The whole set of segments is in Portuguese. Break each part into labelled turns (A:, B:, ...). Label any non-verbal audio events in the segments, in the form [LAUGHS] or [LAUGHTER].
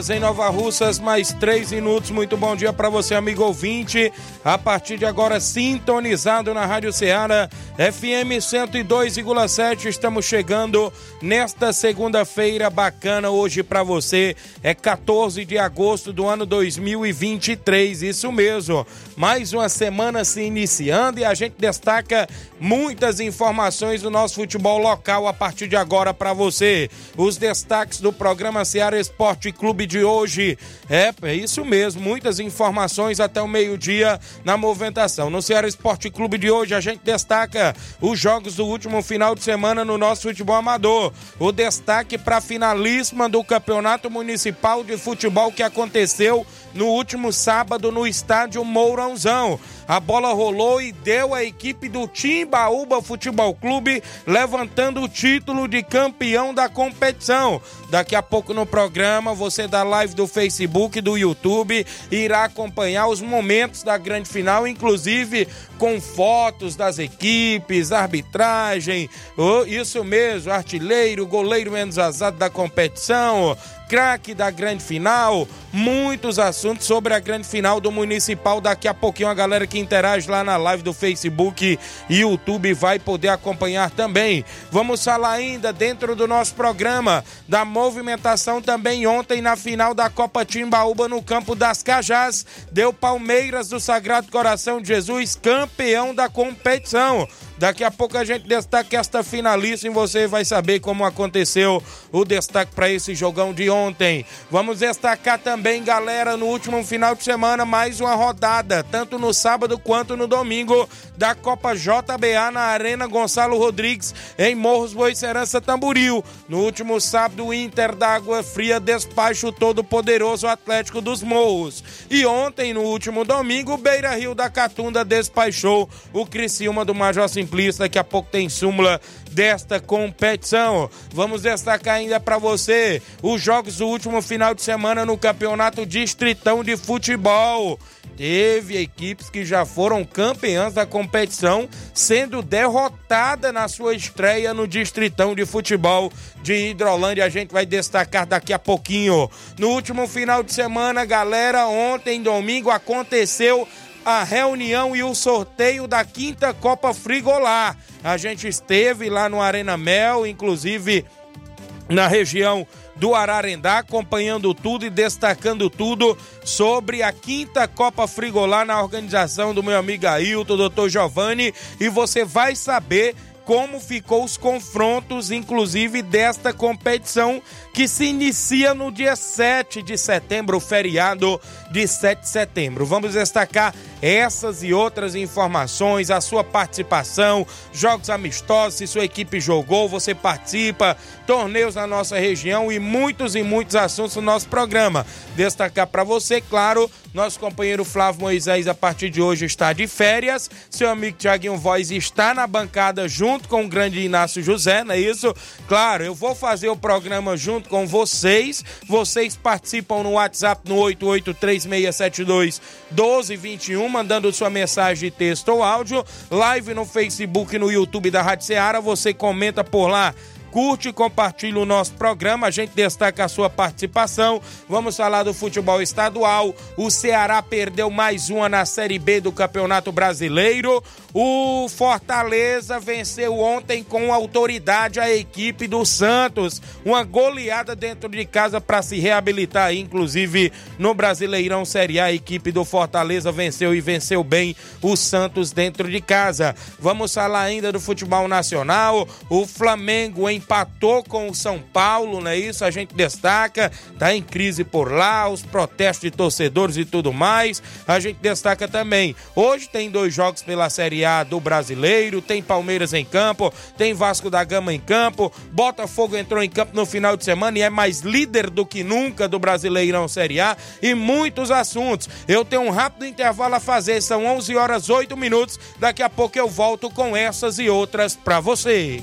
A: Horas em Nova Russas, mais 3 minutos. Muito bom dia para você, amigo ouvinte. A partir de agora, sintonizado na Rádio Ceará, FM 102,7. Estamos chegando nesta segunda-feira bacana hoje para você. É 14 de agosto do ano 2023. Isso mesmo. Mais uma semana se iniciando e a gente destaca muitas informações do nosso futebol local a partir de agora para você. Os destaques do programa Ceará Esporte Clube de hoje. É, é isso mesmo, muitas informações até o meio-dia na movimentação. No Ceará Esporte Clube de hoje a gente destaca os jogos do último final de semana no nosso futebol amador. O destaque para a finalíssima do Campeonato Municipal de Futebol que aconteceu no último sábado no estádio Mourãozão. A bola rolou e deu a equipe do Timbaúba Futebol Clube levantando o título de campeão da competição. Daqui a pouco no programa, você da live do Facebook, do YouTube, irá acompanhar os momentos da grande final, inclusive com fotos das equipes, arbitragem, isso mesmo, artilheiro, goleiro menos azado da competição, craque da grande final, muitos assuntos sobre a grande final do Municipal. Daqui a pouquinho a galera que interage lá na live do Facebook e YouTube vai poder acompanhar também. Vamos falar ainda dentro do nosso programa da movimentação também ontem na final da Copa Timbaúba no campo das Cajás. Deu Palmeiras do Sagrado Coração de Jesus campeão da competição. Daqui a pouco a gente destaca esta finalista e você vai saber como aconteceu o destaque para esse jogão de ontem. Vamos destacar também, galera, no último final de semana, mais uma rodada, tanto no sábado quanto no domingo, da Copa JBA na Arena Gonçalo Rodrigues, em Morros Boicerança Tamburil. No último sábado, o Inter da Água Fria despacha o todo-poderoso Atlético dos Morros. E ontem, no último domingo, Beira Rio da Catunda despachou o Criciúma do Major Simplício Daqui a pouco tem súmula desta competição. Vamos destacar ainda para você os jogos do último final de semana no Campeonato Distritão de Futebol. Teve equipes que já foram campeãs da competição, sendo derrotada na sua estreia no Distritão de Futebol de Hidrolândia. A gente vai destacar daqui a pouquinho. No último final de semana, galera, ontem, domingo, aconteceu a reunião e o sorteio da quinta Copa Frigolar. A gente esteve lá no Arena Mel, inclusive na região do Ararendá, acompanhando tudo e destacando tudo sobre a quinta Copa Frigolar na organização do meu amigo Ailton, doutor Giovanni, e você vai saber como ficou os confrontos, inclusive desta competição que se inicia no dia 7 de setembro, feriado de 7 de setembro. Vamos destacar essas e outras informações, a sua participação, jogos amistosos, se sua equipe jogou, você participa, torneios na nossa região e muitos e muitos assuntos no nosso programa. Destacar para você, claro, nosso companheiro Flávio Moisés a partir de hoje está de férias, seu amigo Tiaguinho Voz está na bancada junto com o grande Inácio José, não é isso? Claro, eu vou fazer o programa junto com vocês, vocês participam no WhatsApp no 883672 1221 mandando sua mensagem de texto ou áudio, live no Facebook e no YouTube da Rádio Ceará, você comenta por lá curte e compartilha o nosso programa. A gente destaca a sua participação. Vamos falar do futebol estadual. O Ceará perdeu mais uma na Série B do Campeonato Brasileiro. O Fortaleza venceu ontem com autoridade a equipe do Santos. Uma goleada dentro de casa para se reabilitar, inclusive no Brasileirão Série A. A equipe do Fortaleza venceu e venceu bem o Santos dentro de casa. Vamos falar ainda do futebol nacional. O Flamengo empatou com o São Paulo, não é isso? A gente destaca, tá em crise por lá, os protestos de torcedores e tudo mais. A gente destaca também. Hoje tem dois jogos pela Série A do Brasileiro, tem Palmeiras em campo, tem Vasco da Gama em campo, Botafogo entrou em campo no final de semana e é mais líder do que nunca do Brasileirão Série A e muitos assuntos. Eu tenho um rápido intervalo a fazer, são 11 horas 8 minutos. Daqui a pouco eu volto com essas e outras para você.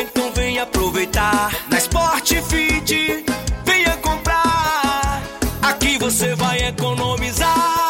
B: Então vem aproveitar. Na Sport Fit, venha comprar. Aqui você vai economizar.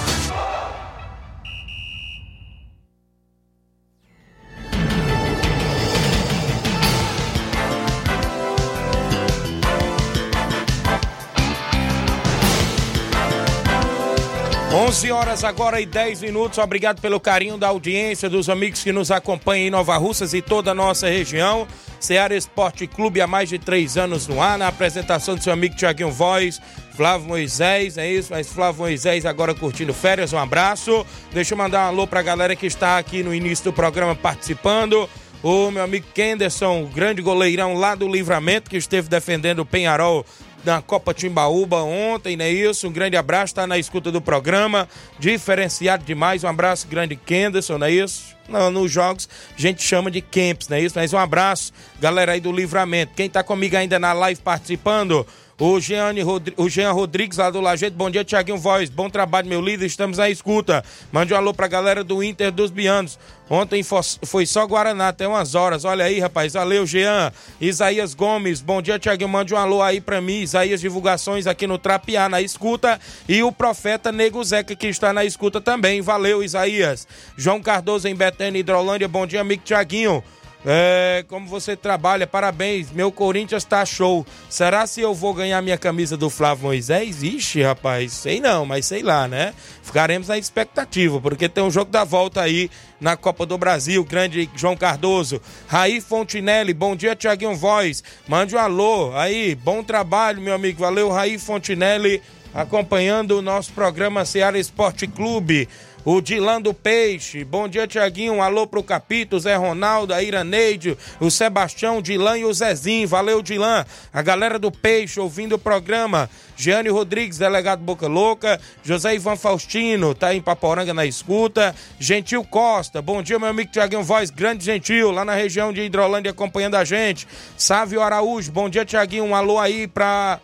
A: 11 horas agora e 10 minutos. Obrigado pelo carinho da audiência, dos amigos que nos acompanham em Nova Russas e toda a nossa região. Seara Esporte Clube há mais de três anos no ar, na apresentação do seu amigo Tiaguinho Voz, Flávio Moisés, é isso? Mas Flávio Moisés agora curtindo férias, um abraço. Deixa eu mandar um alô pra galera que está aqui no início do programa participando. O meu amigo Kenderson, o grande goleirão lá do Livramento, que esteve defendendo o Penharol na Copa Timbaúba ontem, não é isso? Um grande abraço, está na escuta do programa, diferenciado demais. Um abraço grande, Kenderson, não é isso? Não, nos jogos a gente chama de camps, não é isso? Mas um abraço, galera aí do Livramento. Quem tá comigo ainda na live participando, o Jean, Rodri... o Jean Rodrigues lá do Lajeito, bom dia, Tiaguinho Voz, bom trabalho, meu líder, estamos à escuta. Mande um alô pra galera do Inter dos Bianos. Ontem foi só Guaraná, até umas horas, olha aí, rapaz, valeu, Jean. Isaías Gomes, bom dia, Tiaguinho, mande um alô aí pra mim, Isaías Divulgações aqui no Trapiá, na escuta, e o Profeta Nego Zeca, que está na escuta também, valeu, Isaías. João Cardoso em Betânia, Hidrolândia, bom dia, amigo Tiaguinho. É, como você trabalha, parabéns. Meu Corinthians tá show. Será se eu vou ganhar minha camisa do Flávio Moisés? Ixi, rapaz, sei não, mas sei lá, né? Ficaremos na expectativa, porque tem um jogo da volta aí na Copa do Brasil. Grande João Cardoso. Raí Fontinelli, bom dia, Tiaguinho Voz. Mande um alô aí, bom trabalho, meu amigo. Valeu, Raí Fontinelli, acompanhando o nosso programa Seara Esporte Clube. O Dilan do Peixe. Bom dia, Tiaguinho. Um alô pro Capito, Zé Ronaldo, a Iraneide, o Sebastião, Dilan e o Zezinho. Valeu, Dilan. A galera do Peixe ouvindo o programa. Giane Rodrigues, delegado Boca Louca. José Ivan Faustino, tá em Paporanga na escuta. Gentil Costa, bom dia, meu amigo Tiaguinho Voz, grande gentil, lá na região de Hidrolândia acompanhando a gente. Sávio Araújo, bom dia, Tiaguinho. Um alô aí pra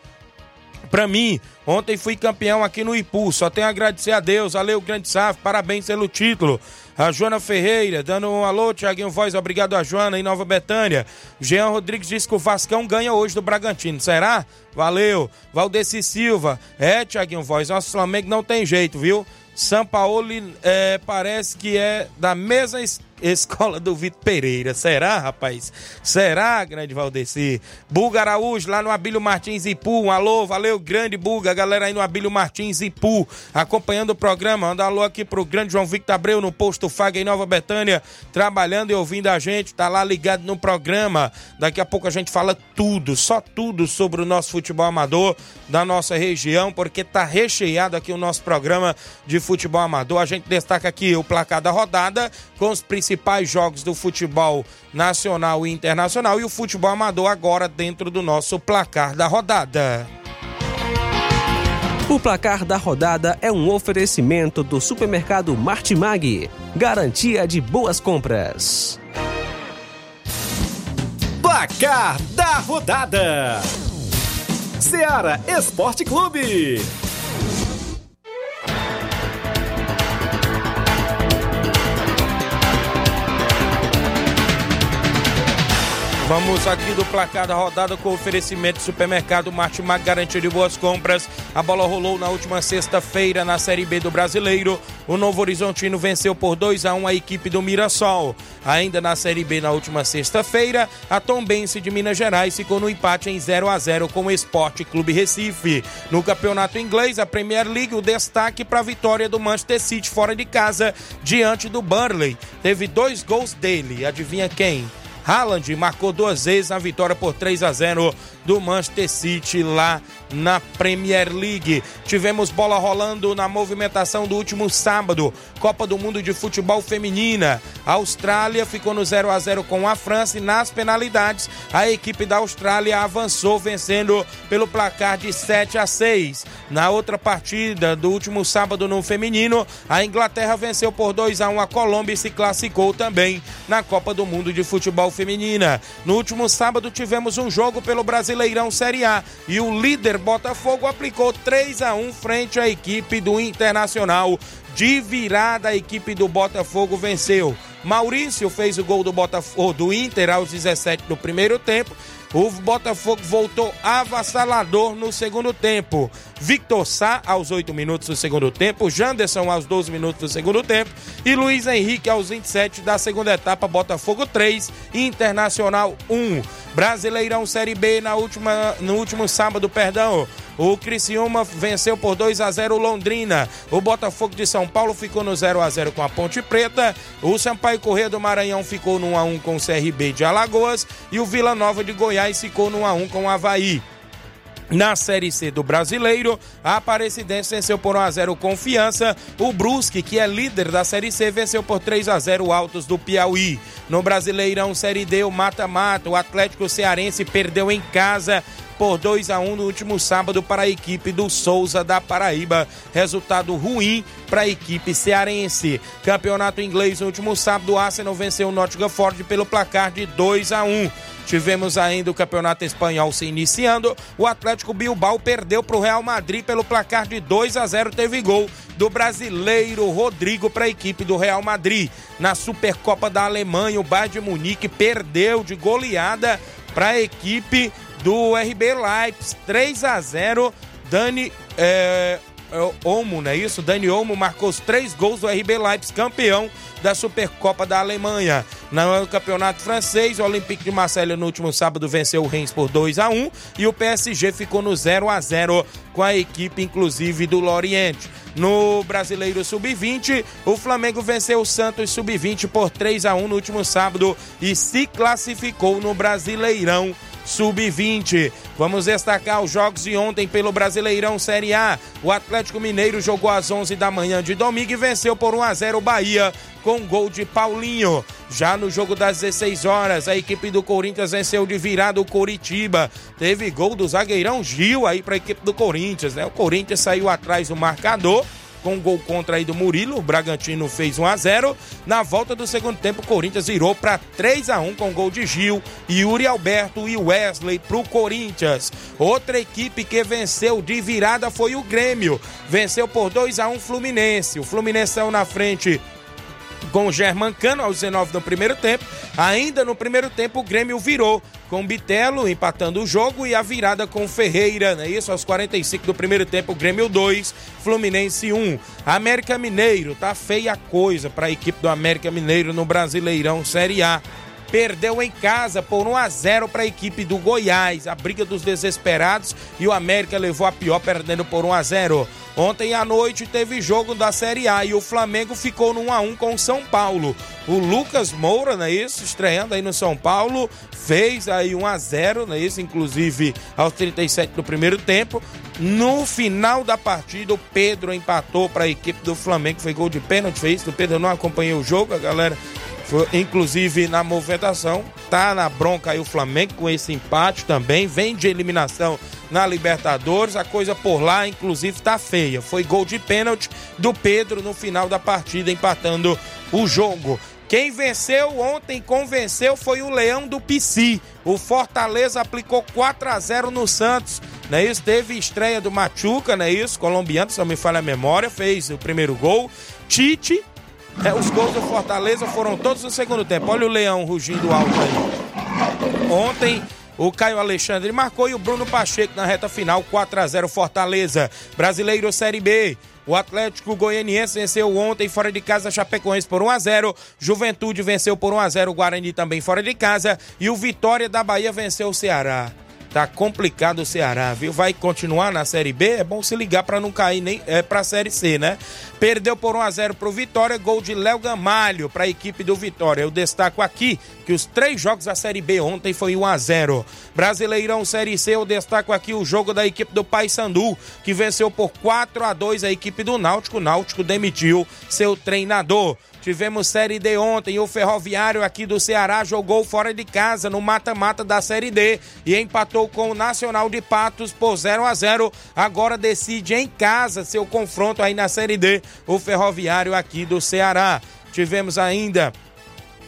A: Pra mim, ontem fui campeão aqui no Ipu. Só tenho a agradecer a Deus. Valeu, grande Saf. Parabéns pelo título. A Joana Ferreira, dando um alô, Tiaguinho Voz, obrigado a Joana em Nova Betânia. Jean Rodrigues disse que o Vascão ganha hoje do Bragantino. Será? Valeu. Valdeci Silva. É, Tiaguinho Voz, nosso Flamengo não tem jeito, viu? São Paulo é, parece que é da mesma Escola do Vitor Pereira. Será, rapaz? Será, grande Valdeci? Buga Araújo, lá no Abílio Martins Ipu. Um alô, valeu, grande Buga. Galera aí no Abílio Martins Ipu, acompanhando o programa. Manda um alô aqui pro grande João Victor Abreu, no posto Faga em Nova Betânia, trabalhando e ouvindo a gente. Tá lá ligado no programa. Daqui a pouco a gente fala tudo, só tudo sobre o nosso futebol amador da nossa região, porque tá recheado aqui o nosso programa de futebol amador. A gente destaca aqui o placar da rodada com os principais principais jogos do futebol nacional e internacional e o futebol amador agora dentro do nosso placar da rodada.
C: O placar da rodada é um oferecimento do supermercado Martimag, garantia de boas compras.
D: Placar da rodada: Seara Esporte Clube.
A: Vamos aqui do placar da rodada com oferecimento do supermercado Martimag, garantia de boas compras. A bola rolou na última sexta-feira na Série B do Brasileiro. O Novo Horizontino venceu por 2 a 1 a equipe do Mirassol. Ainda na Série B na última sexta-feira, a Tombense de Minas Gerais ficou no empate em 0 a 0 com o Esporte Clube Recife. No campeonato inglês, a Premier League, o destaque para a vitória do Manchester City fora de casa diante do Burnley. Teve dois gols dele, adivinha quem? Haaland marcou duas vezes na vitória por 3 a 0 do Manchester City lá na Premier League. Tivemos bola rolando na movimentação do último sábado, Copa do Mundo de Futebol Feminina. A Austrália ficou no 0 a 0 com a França e nas penalidades a equipe da Austrália avançou vencendo pelo placar de 7 a 6. Na outra partida do último sábado no feminino, a Inglaterra venceu por 2 a 1 a Colômbia e se classificou também na Copa do Mundo de Futebol Feminina. No último sábado tivemos um jogo pelo Brasileirão Série A e o líder Botafogo aplicou 3 a 1 frente à equipe do Internacional. De virada, a equipe do Botafogo venceu. Maurício fez o gol do Botafogo do Inter aos 17 do primeiro tempo o Botafogo voltou avassalador no segundo tempo. Victor Sá aos 8 minutos do segundo tempo, Janderson aos 12 minutos do segundo tempo e Luiz Henrique aos 27 da segunda etapa, Botafogo 3, Internacional 1. Brasileirão Série B na última, no último sábado, perdão. O Criciúma venceu por 2 a 0 Londrina. O Botafogo de São Paulo ficou no 0 a 0 com a Ponte Preta. O Sampaio Corrêa do Maranhão ficou no 1 a 1 com o CRB de Alagoas e o Vila Nova de Goiás ficou no 1 a 1 com o Havaí. Na Série C do Brasileiro, a Aparecidense venceu por 1 a 0 Confiança. O Brusque, que é líder da Série C, venceu por 3 a 0 Altos do Piauí. No Brasileirão Série D, o mata-mata, o Atlético Cearense perdeu em casa por 2 a 1 no último sábado para a equipe do Souza da Paraíba. Resultado ruim para a equipe cearense. Campeonato inglês no último sábado, o Arsenal venceu o Nottingham Forest pelo placar de 2 a 1. Tivemos ainda o Campeonato Espanhol se iniciando. O Atlético Bilbao perdeu para o Real Madrid pelo placar de 2 a 0. Teve gol do brasileiro Rodrigo para a equipe do Real Madrid. Na Supercopa da Alemanha, o Bayern de Munique perdeu de goleada para a equipe do RB Leipzig, 3 a 0. Dani é, é, Olmo, não é isso? Dani Olmo marcou os três gols do RB Leipzig, campeão da Supercopa da Alemanha. No campeonato francês, o Olympique de Marseille no último sábado venceu o Reims por 2 a 1 e o PSG ficou no 0 a 0 com a equipe inclusive do Lorient. No Brasileiro Sub-20, o Flamengo venceu o Santos Sub-20 por 3 a 1 no último sábado e se classificou no Brasileirão Sub-20. Vamos destacar os jogos de ontem pelo Brasileirão Série A. O Atlético Mineiro jogou às 11 da manhã de domingo e venceu por 1 a 0 o Bahia com gol de Paulinho. Já no jogo das 16 horas, a equipe do Corinthians venceu de virada o Coritiba. Teve gol do zagueirão Gil aí para a equipe do Corinthians, né? O Corinthians saiu atrás do marcador com um gol contra aí do Murilo. O Bragantino fez 1 a 0. Na volta do segundo tempo, o Corinthians virou para 3 a 1 com gol de Gil, Yuri Alberto e Wesley para o Corinthians. Outra equipe que venceu de virada foi o Grêmio. Venceu por 2 a 1 Fluminense. O Fluminense saiu na frente com o Germancano aos 19 do primeiro tempo. Ainda no primeiro tempo, o Grêmio virou com Bitelo empatando o jogo e a virada com Ferreira, né? Isso aos 45 do primeiro tempo, Grêmio 2, Fluminense 1. América Mineiro, tá feia coisa para a equipe do América Mineiro no Brasileirão Série A perdeu em casa por 1 a 0 para a equipe do Goiás. A briga dos desesperados e o América levou a pior perdendo por 1 a 0. Ontem à noite teve jogo da Série A e o Flamengo ficou no 1 a 1 com o São Paulo. O Lucas Moura, não é isso? Estreando aí no São Paulo, fez aí 1 a 0, não é isso? Inclusive aos 37 do primeiro tempo. No final da partida, o Pedro empatou para a equipe do Flamengo, foi gol de pênalti, fez isso. O Pedro não acompanhou o jogo, a galera foi, inclusive na movimentação, tá na bronca aí o Flamengo com esse empate também, vem de eliminação na Libertadores, a coisa por lá inclusive tá feia. Foi gol de pênalti do Pedro no final da partida empatando o jogo. Quem venceu ontem, convenceu, foi o Leão do Pici. O Fortaleza aplicou 4 a 0 no Santos. Não é isso? Teve estreia do Machuca, não é isso? Colombiano, se não me falha a memória, fez o primeiro gol. Tite é, os gols do Fortaleza foram todos no segundo tempo. Olha o Leão rugindo alto aí. Ontem o Caio Alexandre marcou e o Bruno Pacheco na reta final, 4 a 0 Fortaleza. Brasileiro Série B. O Atlético Goianiense venceu ontem fora de casa Chapecoense por 1 a 0. Juventude venceu por 1 a 0 o Guarani também fora de casa e o Vitória da Bahia venceu o Ceará. Tá complicado o Ceará, viu? Vai continuar na Série B? É bom se ligar para não cair nem é, para a Série C, né? Perdeu por 1 a 0 pro Vitória, gol de Léo Gamalho para a equipe do Vitória. Eu destaco aqui que os três jogos da Série B ontem foi 1 a 0. Brasileirão Série C, eu destaco aqui o jogo da equipe do Paysandu, que venceu por 4 a 2 a equipe do Náutico. O Náutico demitiu seu treinador. Tivemos Série D ontem. O Ferroviário aqui do Ceará jogou fora de casa no mata-mata da Série D e empatou com o Nacional de Patos por 0 a 0. Agora decide em casa seu confronto aí na Série D. O Ferroviário aqui do Ceará. Tivemos ainda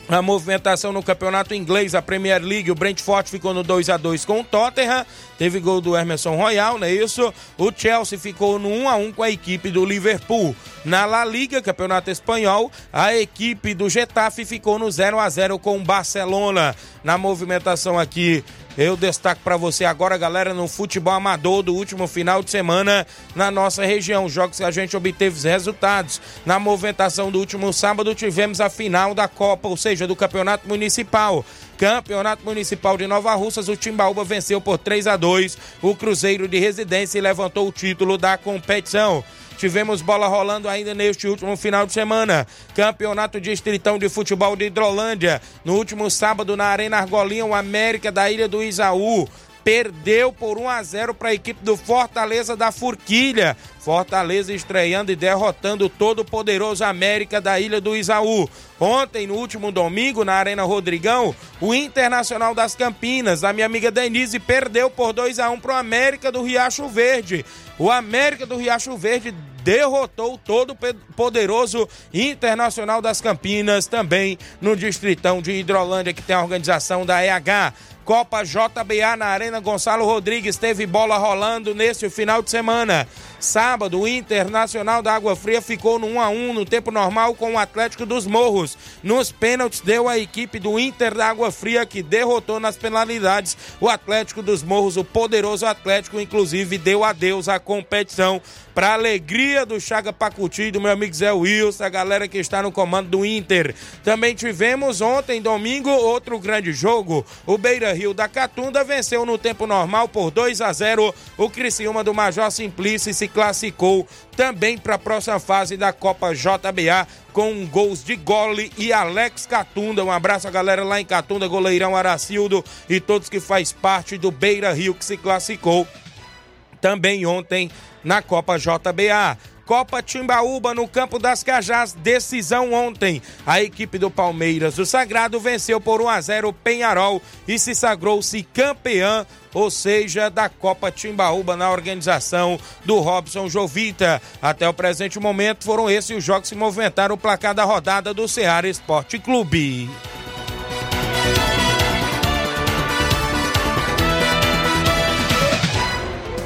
A: a movimentação no campeonato inglês, a Premier League, o Brentford ficou no 2 a 2 com o Tottenham, teve gol do Emerson Royal, não é isso? O Chelsea ficou no 1 a 1 com a equipe do Liverpool. Na La Liga, campeonato espanhol, a equipe do Getafe ficou no 0 a 0 com o Barcelona. Na movimentação aqui eu destaco para você agora, galera, no futebol amador do último final de semana na nossa região. Jogos que a gente obteve os resultados. Na movimentação do último sábado, tivemos a final da Copa, ou seja, do Campeonato Municipal. Campeonato Municipal de Nova Russas, o Timbaúba venceu por 3 a 2 o Cruzeiro de Residência e levantou o título da competição. Tivemos bola rolando ainda neste último final de semana. Campeonato Distritão de Futebol de Hidrolândia. No último sábado, na Arena Argolinha, o América da Ilha do Isaú perdeu por 1 a 0 para a equipe do Fortaleza da Forquilha. Fortaleza estreando e derrotando o todo poderoso América da Ilha do Isaú. Ontem, no último domingo, na Arena Rodrigão, o Internacional das Campinas, da minha amiga Denise, perdeu por 2 a 1 para o América do Riacho Verde. O América do Riacho Verde derrotou o todo poderoso Internacional das Campinas, também no Distritão de Hidrolândia, que tem a organização da EH. Copa JBA na Arena Gonçalo Rodrigues teve bola rolando neste final de semana. Sábado, o Internacional da Água Fria ficou no 1 a 1 no tempo normal com o Atlético dos Morros. Nos pênaltis deu a equipe do Inter da Água Fria que derrotou nas penalidades o Atlético dos Morros, o poderoso Atlético, inclusive deu adeus à competição para alegria do Chaga Pacuti do meu amigo Zé Wilson, a galera que está no comando do Inter. Também tivemos ontem, domingo, outro grande jogo. O Beira Rio da Catunda venceu no tempo normal por 2 a 0 o Criciúma do Major Simplício se classificou também para a próxima fase da Copa JBA com gols de Gole e Alex Catunda. Um abraço a galera lá em Catunda, goleirão Aracildo e todos que faz parte do Beira Rio que se classificou também ontem na Copa JBA. Copa Timbaúba no Campo das Cajás, decisão ontem. A equipe do Palmeiras do Sagrado venceu por 1 a 0 o Penharol e se sagrou-se campeã, ou seja, da Copa Timbaúba na organização do Robson Jovita. Até o presente momento foram esses os jogos que movimentaram o placar da rodada do Ceará Esporte Clube.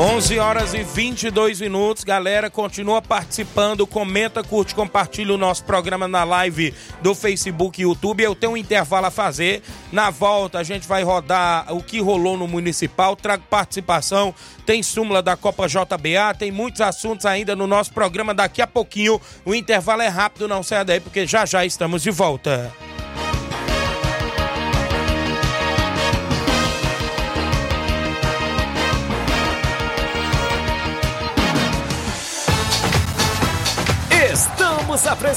A: 11 horas e 22 minutos, galera, continua participando, comenta, curte, compartilha o nosso programa na live do Facebook e YouTube. Eu tenho um intervalo a fazer. Na volta a gente vai rodar o que rolou no municipal, trago participação, tem súmula da Copa JBA, tem muitos assuntos ainda no nosso programa daqui a pouquinho. O intervalo é rápido, não saia daí porque já já estamos de volta.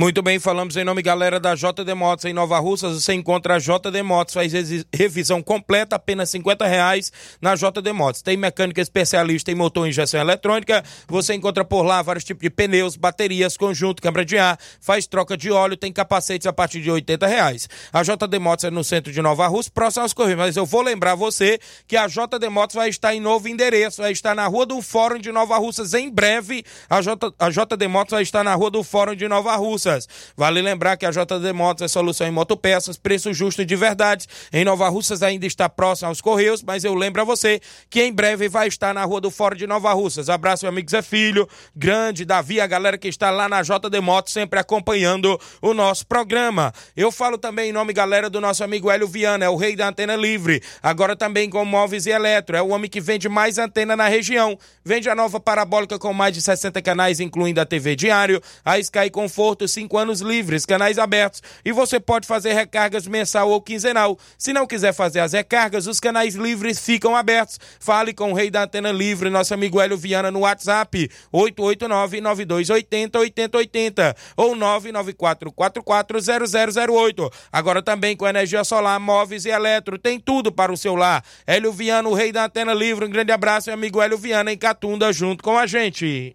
A: Muito bem, falamos em nome, galera, da JD Motos em Nova Russas. Você encontra a JD Motos, faz revisão completa, apenas 50 reais na JD Motos. Tem mecânica especialista em motor e injeção eletrônica. Você encontra por lá vários tipos de pneus, baterias, conjunto, câmara de ar, faz troca de óleo, tem capacetes a partir de 80 reais. A JD Motos é no centro de Nova Russa, próximo aos Correios. Mas eu vou lembrar você que a JD Motos vai estar em novo endereço, vai estar na Rua do Fórum de Nova Russas em breve. A, J, a JD Motos vai estar na Rua do Fórum de Nova Russas. Vale lembrar que a JD Motos é solução em motopeças, preço justo e de verdade. Em Nova Russas ainda está próximo aos Correios, mas eu lembro a você que em breve vai estar na Rua do Fórum de Nova Russas. Abraço, meu amigo Zé Filho, grande, Davi, a galera que está lá na JD Motos, sempre acompanhando o nosso programa. Eu falo também em nome, galera, do nosso amigo Hélio Viana, é o rei da antena livre. Agora também com móveis e eletro, é o homem que vende mais antena na região. Vende a nova parabólica com mais de 60 canais, incluindo a TV Diário, a Sky Conforto, 5 anos livres, canais abertos. E você pode fazer recargas mensal ou quinzenal. Se não quiser fazer as recargas, os canais livres ficam abertos. Fale com o rei da antena livre, nosso amigo Hélio Viana, no WhatsApp, 889-9280-8080 ou 994440008. Agora também com energia solar, móveis e eletro, tem tudo para o seu lar. Hélio Viana, o rei da antena livre, um grande abraço, meu amigo Hélio Viana, em Catunda, junto com a gente.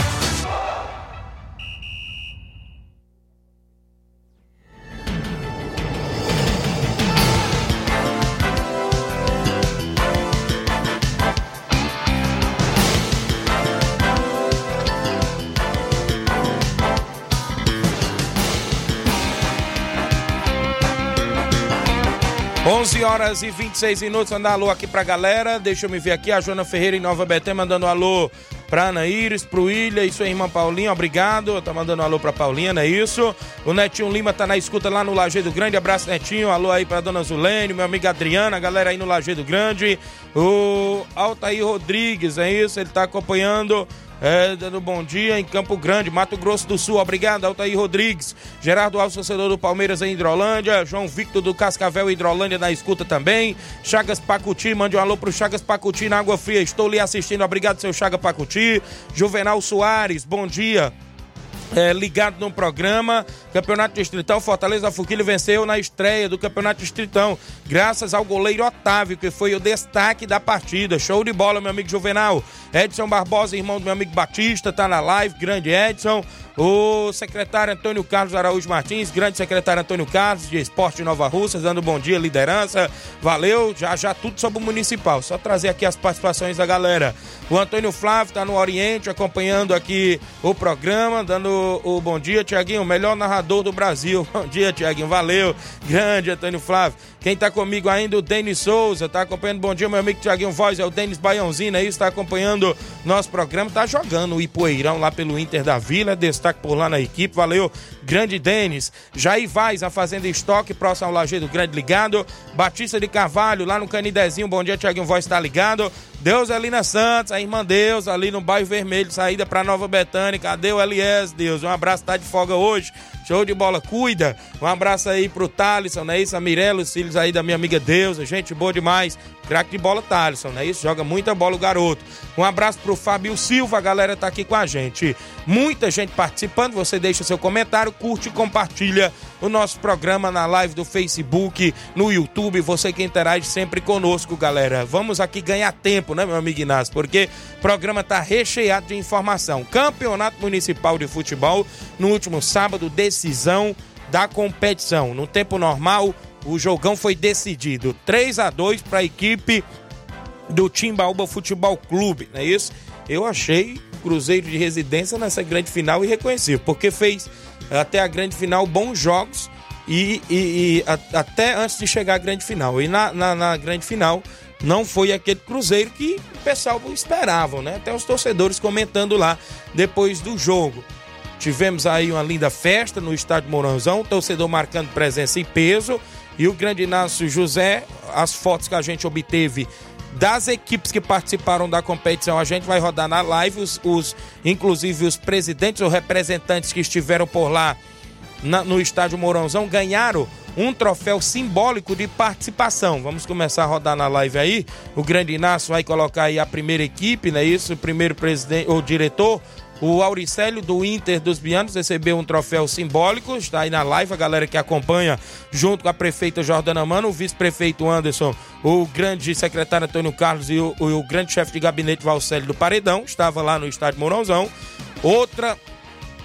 A: Onze horas e 26 minutos, mandar alô aqui pra galera. Deixa eu me ver aqui, a Joana Ferreira em Nova Betém mandando alô pra Ana Iris, pro Ilha e sua irmã Paulinha, obrigado. Tá mandando alô pra Paulinha, não é isso? O Netinho Lima tá na escuta lá no Lajeado Grande, abraço Netinho, alô aí pra Dona Zulene, meu amigo Adriana, galera aí no Lajeado Grande. O Altair Rodrigues, é isso? Ele tá acompanhando é, dando bom dia em Campo Grande, Mato Grosso do Sul. Obrigado, Altair Rodrigues. Gerardo Alves, torcedor do Palmeiras em Hidrolândia. João Victor do Cascavel Hidrolândia na escuta também. Chagas Pacuti, mande um alô pro Chagas Pacuti na Água Fria. Estou lhe assistindo. Obrigado, seu Chaga Pacuti. Juvenal Soares, bom dia. é, ligado no programa. Campeonato Distritão, Fortaleza Fuquilho venceu na estreia do Campeonato Distritão, graças ao goleiro Otávio, que foi o destaque da partida. Show de bola, meu amigo Juvenal. Edson Barbosa, irmão do meu amigo Batista, tá na live. Grande Edson. O secretário Antônio Carlos Araújo Martins, grande secretário Antônio Carlos, de Esporte Nova Rússia, dando bom dia, liderança. Valeu, já já tudo sobre o municipal. Só trazer aqui as participações da galera. O Antônio Flávio tá no Oriente, acompanhando aqui o programa, dando o bom dia, Tiaguinho, melhor narrador do Brasil. [LAUGHS] Bom dia, Tiaguinho, valeu. Grande Antônio Flávio. Quem tá comigo ainda, o Denis Souza, tá acompanhando. Bom dia, meu amigo Tiaguinho Voz, é o Denis Baiãozinho aí, está acompanhando nosso programa, tá jogando o Ipoeirão lá pelo Inter da Vila, destaque por lá na equipe, valeu, grande Denis. Jair Vaz, a Fazenda Estoque, próximo ao Lajeiro Grande ligado. Batista de Carvalho, lá no Canidezinho, bom dia, Tiaguinho Voz, tá ligado. Deus Elina Santos, a irmã Deus, ali no bairro Vermelho, saída pra Nova Betânia. Cadê o Elias, Deus? Um abraço, tá de folga hoje. Show de bola, cuida. Um abraço aí pro Thalisson, não é isso? A Mirella, os filhos aí da minha amiga Deus, gente boa demais. Craque de bola, Thalisson, não é isso? Joga muita bola o garoto. Um abraço pro Fábio Silva, a galera tá aqui com a gente. Muita gente participando, você deixa seu comentário, curte e compartilha o nosso programa na live do Facebook, no YouTube, você que interage sempre conosco, galera. Vamos aqui ganhar tempo, né, meu amigo Inácio? Porque o programa tá recheado de informação. Campeonato Municipal de Futebol, no último sábado, decisão da competição. No tempo normal, o jogão foi decidido 3 a 2 para a equipe do Timbaúba Futebol Clube, não é isso? Eu achei Cruzeiro de Residência nessa grande final irreconhecível, porque fez até a grande final bons jogos e, e, e a, até antes de chegar à grande final. E na, na, na, grande final não foi aquele Cruzeiro que o pessoal esperava, né? Até os torcedores comentando lá depois do jogo. Tivemos aí uma linda festa no estádio Mourãozão, torcedor marcando presença em peso. E o grande Inácio José, as fotos que a gente obteve das equipes que participaram da competição, a gente vai rodar na live, os, os inclusive os presidentes ou representantes que estiveram por lá na, no estádio Mourãozão ganharam um troféu simbólico de participação. Vamos começar a rodar na live aí. O grande Inácio vai colocar aí a primeira equipe, né? Isso, o primeiro presidente ou diretor, o Auricélio do Inter dos Bianos recebeu um troféu simbólico, está aí na live, a galera que acompanha, junto com a prefeita Jordana Mano, o vice-prefeito Anderson, o grande secretário Antônio Carlos e o, o grande chefe de gabinete Valcélio do Paredão, estava lá no estádio Mourãozão. Outra,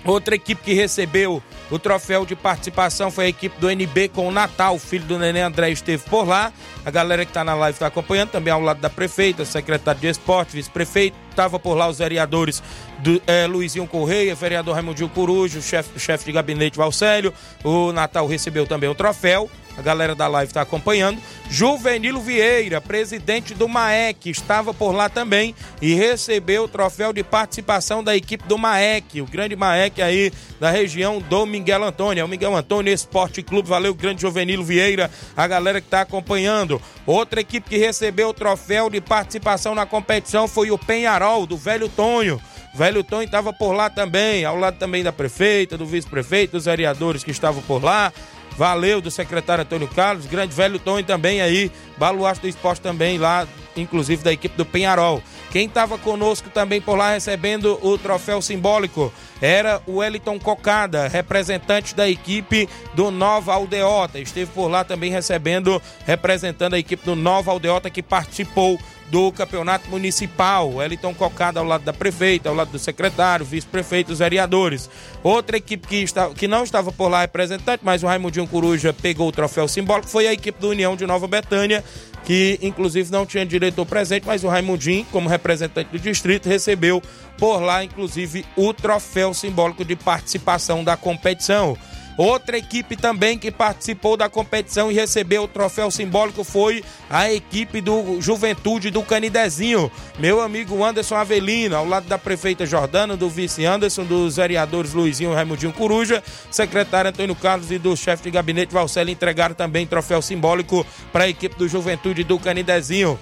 A: outra equipe que recebeu o troféu de participação foi a equipe do NB com o Natal, o filho do Neném André esteve por lá. A galera que está na live está acompanhando, também ao lado da prefeita, secretário de esporte, vice-prefeito. Estava por lá os vereadores do, é, Luizinho Correia, vereador Raimundinho Corujo, chefe, chefe de gabinete Valcélio. O Natal recebeu também o troféu. A galera da live está acompanhando. Juvenilo Vieira, presidente do MAEC, estava por lá também e recebeu o troféu de participação da equipe do MAEC, o grande MAEC aí da região do Miguel Antônio. É o Miguel Antônio Esporte Clube, valeu, grande Juvenilo Vieira, a galera que está acompanhando. Outra equipe que recebeu o troféu de participação na competição foi o Penharol, do Velho Tonho. Velho Tonho estava por lá também, ao lado também da prefeita, do vice-prefeito, dos vereadores que estavam por lá. Valeu do secretário Antônio Carlos, grande velho Tonho também aí, baluarte do esporte também lá, inclusive da equipe do Penharol. Quem estava conosco também por lá recebendo o troféu simbólico era o Wellington Cocada, representante da equipe do Nova Aldeota. Esteve por lá também recebendo, representando a equipe do Nova Aldeota que participou do campeonato municipal. Wellington Cocada ao lado da prefeita, ao lado do secretário, vice-prefeito, os vereadores. Outra equipe que, está, que não estava por lá representante, mas o Raimundinho Coruja pegou o troféu simbólico, foi a equipe do União de Nova Betânia, que inclusive não tinha diretor presente, mas o Raimundinho, como representante do distrito, recebeu por lá, inclusive, o troféu simbólico de participação da competição. Outra equipe também que participou da competição e recebeu o troféu simbólico foi a equipe do Juventude do Canidezinho. Meu amigo Anderson Avelino, ao lado da prefeita Jordana, do vice Anderson, dos vereadores Luizinho e Raimundinho Coruja, secretário Antônio Carlos e do chefe de gabinete Valcélio entregaram também troféu simbólico para a equipe do Juventude do Canidezinho.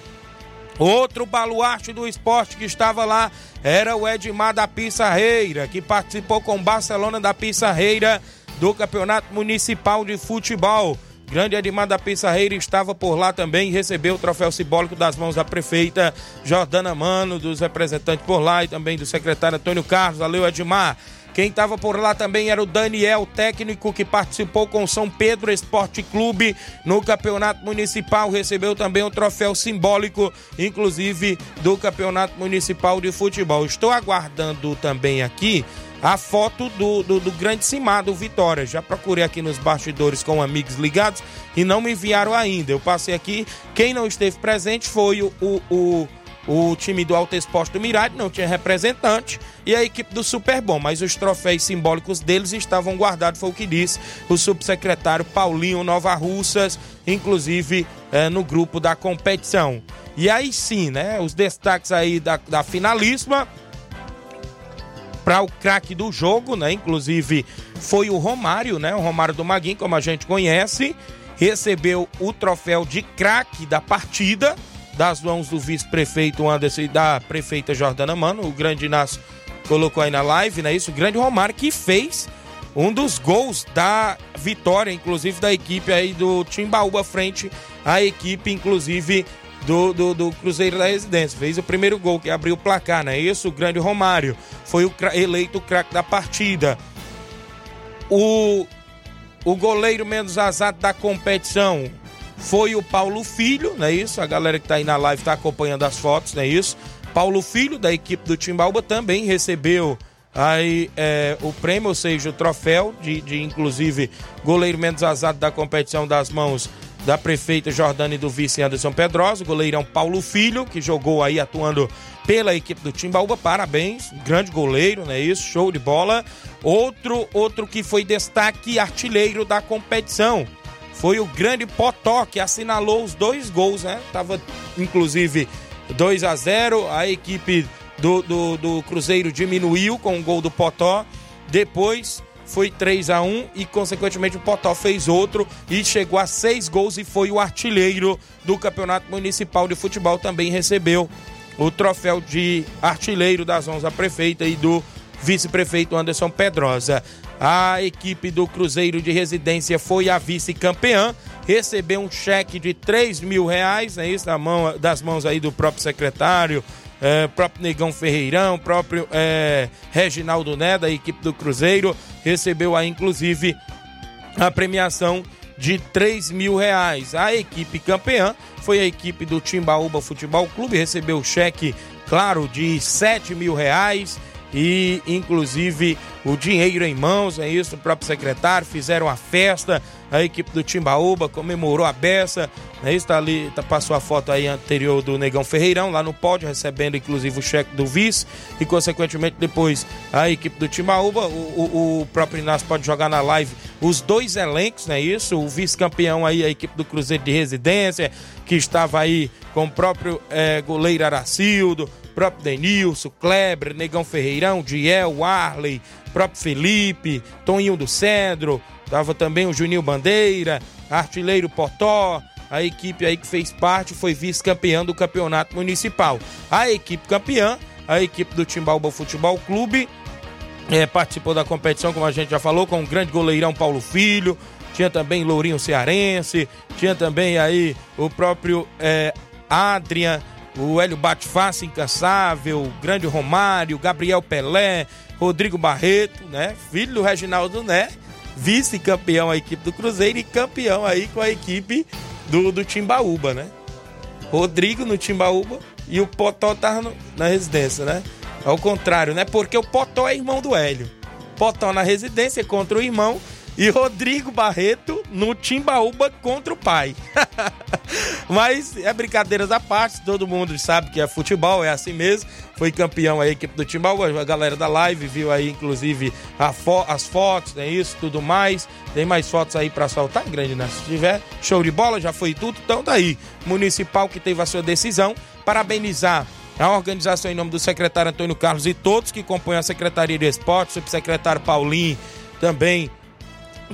A: Outro baluarte do esporte que estava lá era o Edmar da Pissarreira, que participou com o Barcelona da Pissarreira do Campeonato Municipal de Futebol. Grande Edmar da Pissarreira estava por lá também recebeu o troféu simbólico das mãos da prefeita Jordana Mano, dos representantes por lá e também do secretário Antônio Carlos. Valeu, Edmar. Quem estava por lá também era o Daniel, técnico que participou com o São Pedro Esporte Clube no Campeonato Municipal. Recebeu também um troféu simbólico, inclusive do Campeonato Municipal de Futebol. Estou aguardando também aqui a foto do, do, do grande Cimado Vitória. Já procurei aqui nos bastidores com amigos ligados e não me enviaram ainda. Eu passei aqui. Quem não esteve presente foi o, o, o o time do Alto Esporte do Mirade não tinha representante e a equipe do Super Bom, mas os troféus simbólicos deles estavam guardados, foi o que disse o subsecretário Paulinho Nova Russas, inclusive é, no grupo da competição. E aí sim, né? Os destaques aí da, da finalíssima para o craque do jogo, né? Inclusive foi o Romário, né? O Romário do Maguinho, como a gente conhece, recebeu o troféu de craque da partida das mãos do vice-prefeito Anderson e da prefeita Jordana Mano. O grande Inácio colocou aí na live, né? Isso, o grande Romário que fez um dos gols da vitória, inclusive da equipe aí do Timbaúba frente à equipe, inclusive do, do, do, Cruzeiro da Residência. Fez o primeiro gol que abriu o placar, né? Isso, o grande Romário. Foi o eleito o craque da partida. O, o goleiro menos azado da competição, foi o Paulo Filho, não é isso? A galera que está aí na live está acompanhando as fotos, não é isso? Paulo Filho, da equipe do Timbaúba, também recebeu aí é, o prêmio, ou seja, o troféu de, de inclusive goleiro menos azado da competição das mãos da prefeita Jordana e do vice Anderson Pedrosa, o goleirão Paulo Filho, que jogou aí atuando pela equipe do Timbaúba, parabéns, grande goleiro, né? Isso, show de bola. Outro, outro que foi destaque artilheiro da competição, foi o grande Potó que assinalou os dois gols, né? Tava inclusive 2 a 0 a equipe do, do, do Cruzeiro diminuiu com o gol do Potó. Depois foi 3 a 1 e, consequentemente, o Potó fez outro e chegou a seis gols e foi o artilheiro do Campeonato Municipal de Futebol. Também recebeu o troféu de artilheiro das 11 prefeita e do vice-prefeito Anderson Pedrosa. A equipe do Cruzeiro de Residência foi a vice-campeã, recebeu um cheque de 3 mil reais, é isso, da mão, das mãos aí do próprio secretário, é, próprio Negão Ferreirão, próprio é, Reginaldo Né, da equipe do Cruzeiro, recebeu aí inclusive a premiação de 3 mil reais. A equipe campeã foi a equipe do Timbaúba Futebol Clube, recebeu o cheque, claro, de 7 mil reais e inclusive o dinheiro em mãos, é isso, o próprio secretário, fizeram a festa, a equipe do Timbaúba comemorou a beça, é isso, tá ali, tá, passou a foto aí anterior do Negão Ferreirão, lá no pódio, recebendo inclusive o cheque do vice, e consequentemente depois a equipe do Timbaúba, o, o, o próprio Inácio pode jogar na live os dois elencos, não é isso, o vice-campeão aí, a equipe do Cruzeiro de Residência, que estava aí com o próprio é, goleiro Aracildo, próprio Denilson, Kleber, Negão Ferreirão, Diel, Arley, próprio Felipe, Toninho do Cedro, tava também o Juninho Bandeira, Artilheiro Potó, a equipe aí que fez parte foi vice-campeã do campeonato municipal. A equipe campeã, a equipe do Timbalba Futebol Clube, é, participou da competição, como a gente já falou, com o grande goleirão Paulo Filho, tinha também Lourinho Cearense, tinha também aí o próprio é, Adrian, o Hélio Bate-Face incansável, o grande Romário, Gabriel Pelé, Rodrigo Barreto, né? Filho do Reginaldo Né, vice-campeão a equipe do Cruzeiro e campeão aí com a equipe do, do Timbaúba, né? Rodrigo no Timbaúba e o Potó tava no, na residência, né? Ao contrário, né? Porque o Potó é irmão do Hélio. Potó na residência contra o irmão e Rodrigo Barreto no Timbaúba contra o pai. [LAUGHS] Mas é brincadeiras à parte, todo mundo sabe que é futebol, é assim mesmo. Foi campeão a equipe do Timbaúba, a galera da live viu aí inclusive fo as fotos, né, isso, tudo mais. Tem mais fotos aí para soltar, grande, né? Se tiver, show de bola, já foi tudo, então. Tá Municipal que teve a sua decisão, parabenizar a organização em nome do secretário Antônio Carlos e todos que compõem a Secretaria de Esporte, subsecretário Paulinho, também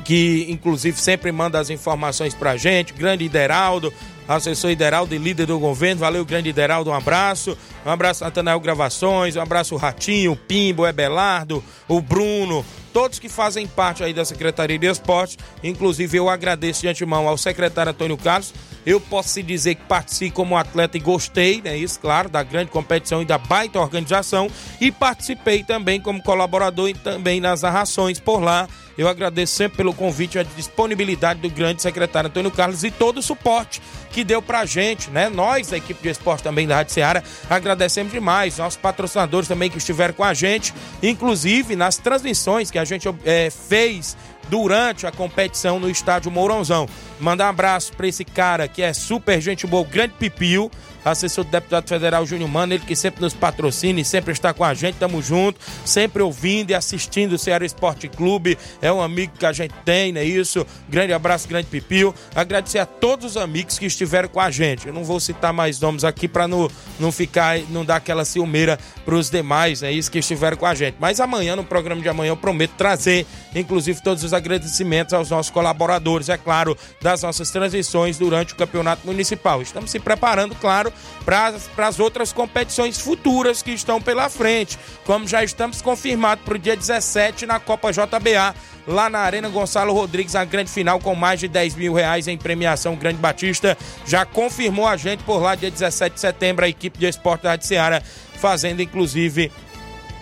A: que inclusive sempre manda as informações pra gente, grande Ideraldo, assessor Ideraldo e líder do governo, valeu grande Ideraldo, um abraço, um abraço Natanael Gravações, um abraço Ratinho, Pimbo, Ebelardo, o Bruno, todos que fazem parte aí da Secretaria de Esporte. Inclusive, eu agradeço de antemão ao secretário Antônio Carlos. Eu posso se dizer que participei como atleta e gostei, né? Isso, claro, da grande competição e da baita organização. E participei também como colaborador e também nas narrações por lá. Eu agradeço sempre pelo convite e a disponibilidade do grande secretário Antônio Carlos e todo o suporte que deu pra gente, né? Nós, a equipe de esporte também da Rádio Ceará, agradecemos demais. Nossos patrocinadores também que estiveram com a gente, inclusive nas transmissões que gente é, fez durante a competição no estádio Mourãozão. Mandar um abraço para esse cara que é super gente boa, grande Pipio, assessor do deputado federal Júnior Mano, ele que sempre nos patrocina e sempre está com a gente, tamo junto, sempre ouvindo e assistindo o Ceará Esporte Clube, é um amigo que a gente tem, não é isso? Grande abraço, grande Pipio. Agradecer a todos os amigos que estiveram com a gente. Eu não vou citar mais nomes aqui para não, não ficar, não dar aquela ciumeira para os demais, é isso que estiveram com a gente. Mas amanhã, no programa de amanhã, eu prometo trazer, inclusive, todos os agradecimentos aos nossos colaboradores, é claro, das nossas transmissões durante o campeonato municipal. Estamos se preparando, claro, para as outras competições futuras que estão pela frente, como já estamos confirmados para o dia 17 na Copa JBA, lá na Arena Gonçalo Rodrigues, a grande final com mais de 10 mil reais em premiação. Grande Batista já confirmou a gente por lá, dia 17 de setembro, a equipe de esporte da Rádio Seara, fazendo inclusive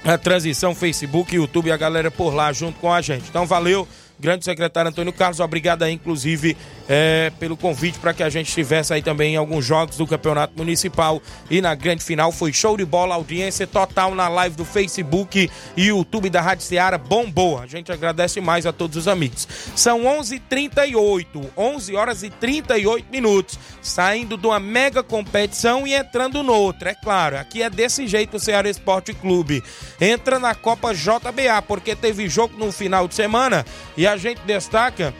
A: a transição Facebook, YouTube a galera por lá junto com a gente. Então valeu grande secretário Antônio Carlos, obrigado aí, inclusive, é, pelo convite para que a gente estivesse aí também em alguns jogos do Campeonato Municipal e na grande final. Foi show de bola, audiência total na live do Facebook e YouTube da Rádio Seara, bombou. A gente agradece mais a todos os amigos. São 11h38, 11 horas e 38 minutos, saindo de uma mega competição e entrando noutra, é claro. Aqui é desse jeito o Ceará Esporte Clube. Entra na Copa JBA, porque teve jogo no final de semana e a gente destaca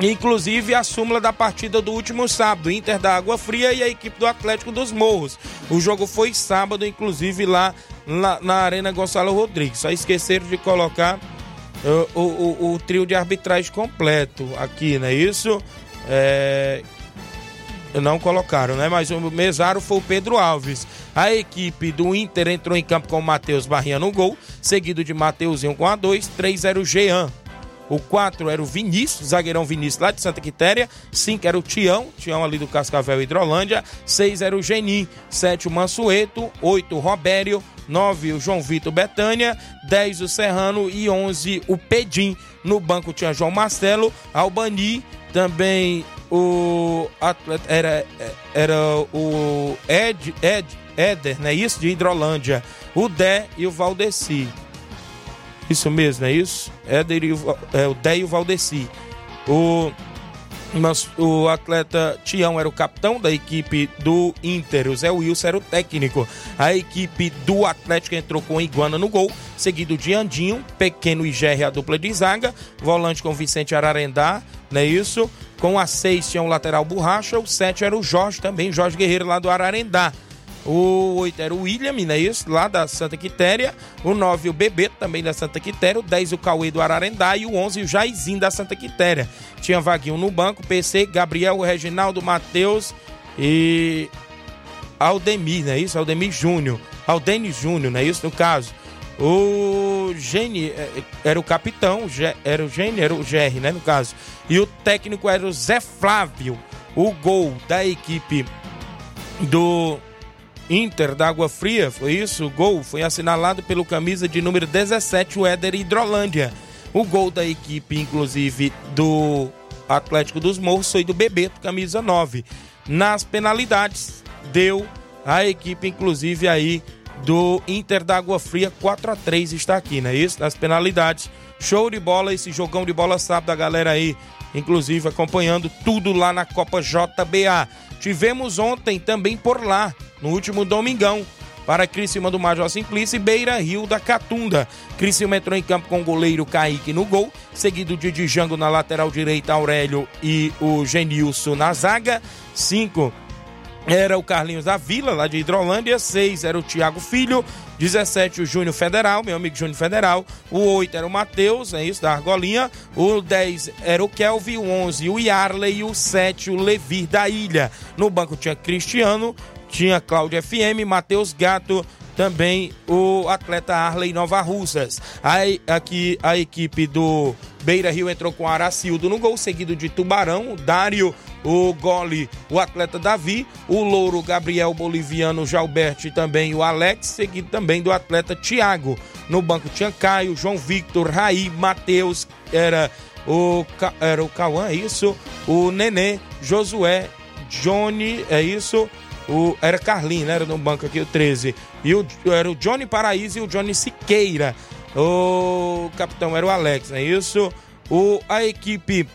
A: inclusive a súmula da partida do último sábado, Inter da Água Fria e a equipe do Atlético dos Morros. O jogo foi sábado, inclusive lá na, na Arena Gonçalo Rodrigues. Só esqueceram de colocar uh, o, o, o, trio de arbitragem completo aqui, não é isso? É... Não colocaram, né? Mas o mesário foi o Pedro Alves. A equipe do Inter entrou em campo com o Matheus Barrinha no gol, seguido de Mateuzinho com a 2, 3 era o Jean. O 4 era o Vinícius, zagueirão Vinícius lá de Santa Quitéria. 5 era o Tião, Tião ali do Cascavel Hidrolândia. 6 era o Genim. 7 o Mansueto. 8 o Robério. 9 o João Vitor Betânia. 10 o Serrano. E 11 o Pedim. No banco tinha João Marcelo, Albani, também o atleta, era, era o Ed, Ed, Éder, né? Isso, de Hidrolândia. O Dé e o Valdeci. Isso mesmo, é isso? Éder e o, é, o Dé e o Valdeci. O, mas, o atleta Tião era o capitão da equipe do Inter, o Zé Wilson era o técnico. A equipe do Atlético entrou com Iguana no gol, seguido de Andinho, Pequeno e Gerry a dupla de zaga, volante com Vicente Ararendá, não é isso? Com a 6 tinha o lateral Borracha, o 7 era o Jorge também, Jorge Guerreiro lá do Ararendá. O 8 era o William, não é isso? Lá da Santa Quitéria. O 9 o Bebeto, também da Santa Quitéria. O 10 o Cauê do Ararendá. E o 11 o Jairzinho da Santa Quitéria. Tinha Vaguinho no banco, PC, Gabriel, Reginaldo, Matheus e Aldemir, não é isso? Aldemir Júnior. Aldemir Júnior, não é isso no caso? O Gene é, era o capitão, era o Gene, era o GR, né, no caso. E o técnico era o Zé Flávio. O gol da equipe do Inter da Água Fria, foi isso? O gol foi assinalado pelo camisa de número 17, o Éder Hidrolândia. O gol da equipe, inclusive, do Atlético dos Morros foi do Bebeto, camisa 9. Nas penalidades, deu a equipe, inclusive, aí do Inter da Água Fria, 4 a 3 está aqui, não é isso? Nas penalidades. Show de bola, esse jogão de bola sábado, a galera aí, inclusive, acompanhando tudo lá na Copa JBA. Tivemos ontem também por lá, no último domingão, para Criciúma do Major Simplício e Beira Rio da Catunda. Criciúma entrou em campo com o goleiro Kaique no gol, seguido de Django na lateral direita, Aurélio e o Genilson na zaga. Cinco era o Carlinhos da Vila, lá de Hidrolândia. 6 era o Thiago Filho. 17 o Júnior Federal, meu amigo Júnior Federal. O 8 era o Matheus, é isso, da Argolinha. O 10 era o Kelvin. O 11 o Yarley. E o 7 o Levir da Ilha. No banco tinha Cristiano, tinha Cláudio FM, Matheus Gato, também o atleta Arley Nova Russas. Aí, aqui a equipe do Beira Rio entrou com Aracildo no gol, seguido de Tubarão, Dário, o gole, o atleta Davi, o Louro Gabriel Boliviano, Jalberto e também o Alex, seguido também do atleta Thiago. No banco tinha Caio, João Victor, Raí, Matheus, era o, era o Cauã, é isso, o Nenê, Josué, Johnny, é isso, o, era Carlinho, né? Era no banco aqui, o 13. E o, era o Johnny Paraíso e o Johnny Siqueira. O capitão era o Alex, é isso? O, a equipe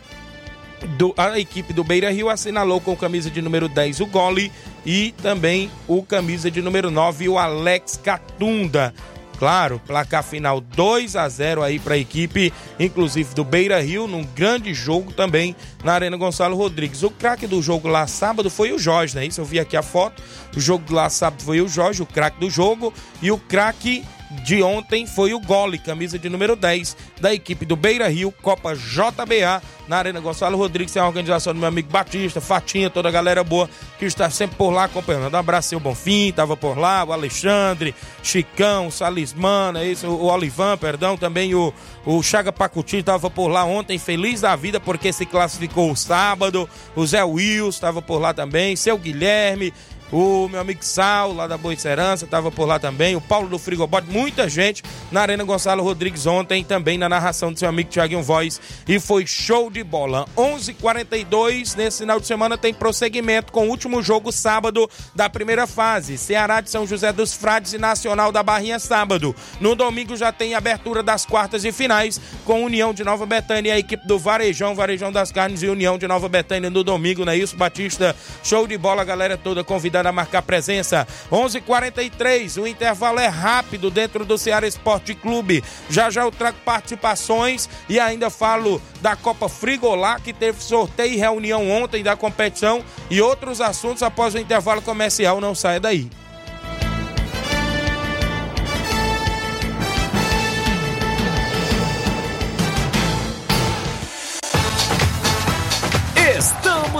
A: do, a equipe do Beira Rio assinalou com camisa de número 10 o Gole e também o camisa de número 9 o Alex Catunda. Claro, placar final 2 a 0 aí para a equipe, inclusive do Beira Rio, num grande jogo também na Arena Gonçalo Rodrigues. O craque do jogo lá sábado foi o Jorge, né? Isso eu vi aqui a foto. O jogo lá sábado foi o Jorge, o craque do jogo, e o craque de ontem foi o Gole, camisa de número 10 da equipe do Beira Rio, Copa JBA, na Arena Gonçalo Rodrigues, tem a organização do meu amigo Batista, Fatinha, toda a galera boa que está sempre por lá acompanhando. Um abraço, seu Bonfim, tava por lá, o Alexandre, Chicão, Salismana, é isso, o Olivan, perdão, também o, o Chaga Pacuti estava por lá ontem, feliz da vida porque se classificou o sábado, o Zé Wills estava por lá também, seu Guilherme, o meu amigo Sal, lá da Boa Serança, estava por lá também. O Paulo do Frigobote, muita gente na Arena Gonçalo Rodrigues ontem, também na narração do seu amigo Thiaguinho Voz. E foi show de bola. 11:42 h 42 nesse final de semana tem prosseguimento com o último jogo sábado da primeira fase. Ceará de São José dos Frades e Nacional da Barrinha sábado. No domingo já tem abertura das quartas e finais com União de Nova Betânia e a equipe do Varejão, Varejão das Carnes e União de Nova Betânia no domingo, não é isso, Batista? Show de bola, galera toda convidada a marcar presença. 11:43. O intervalo é rápido dentro do Ceará Esporte Clube. Já já eu trago participações e ainda falo da Copa Frigolá que teve sorteio e reunião ontem da competição e outros assuntos após o intervalo comercial. Não saia daí.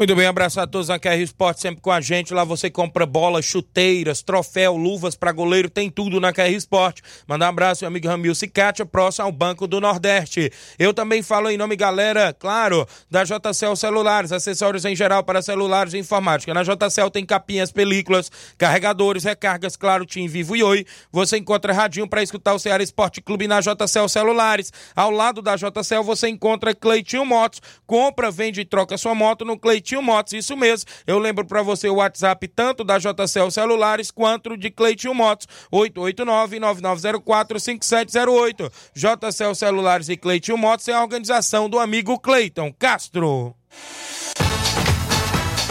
A: Muito bem, abraço a todos na KR Esporte, sempre com a gente. Lá você compra bolas, chuteiras, troféu, luvas para goleiro, tem tudo na KR Esporte. Manda um abraço, meu amigo Ramil Cicatia, próximo ao Banco do Nordeste. Eu também falo em nome, galera, claro, da JCL Celulares, acessórios em geral para celulares e informática. Na JCL tem capinhas, películas, carregadores, recargas, claro, Tim Vivo e Oi. Você encontra radinho para escutar o Ceará Esporte Clube na JCL Celulares. Ao lado da JCL você encontra Cleitinho Motos. Compra, vende e troca sua moto no Cleitinho Cleitinho Motos, isso mesmo. Eu lembro para você o WhatsApp tanto da JCL Celulares quanto de Cleitinho Motos, 889-9904-5708. JCL Celulares e Cleitinho Motos é a organização do amigo Cleiton Castro.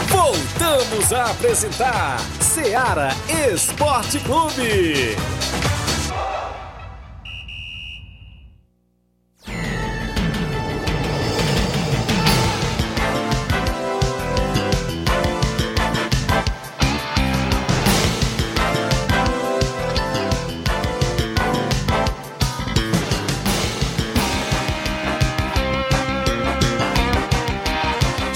D: Voltamos a apresentar Seara Esporte Clube.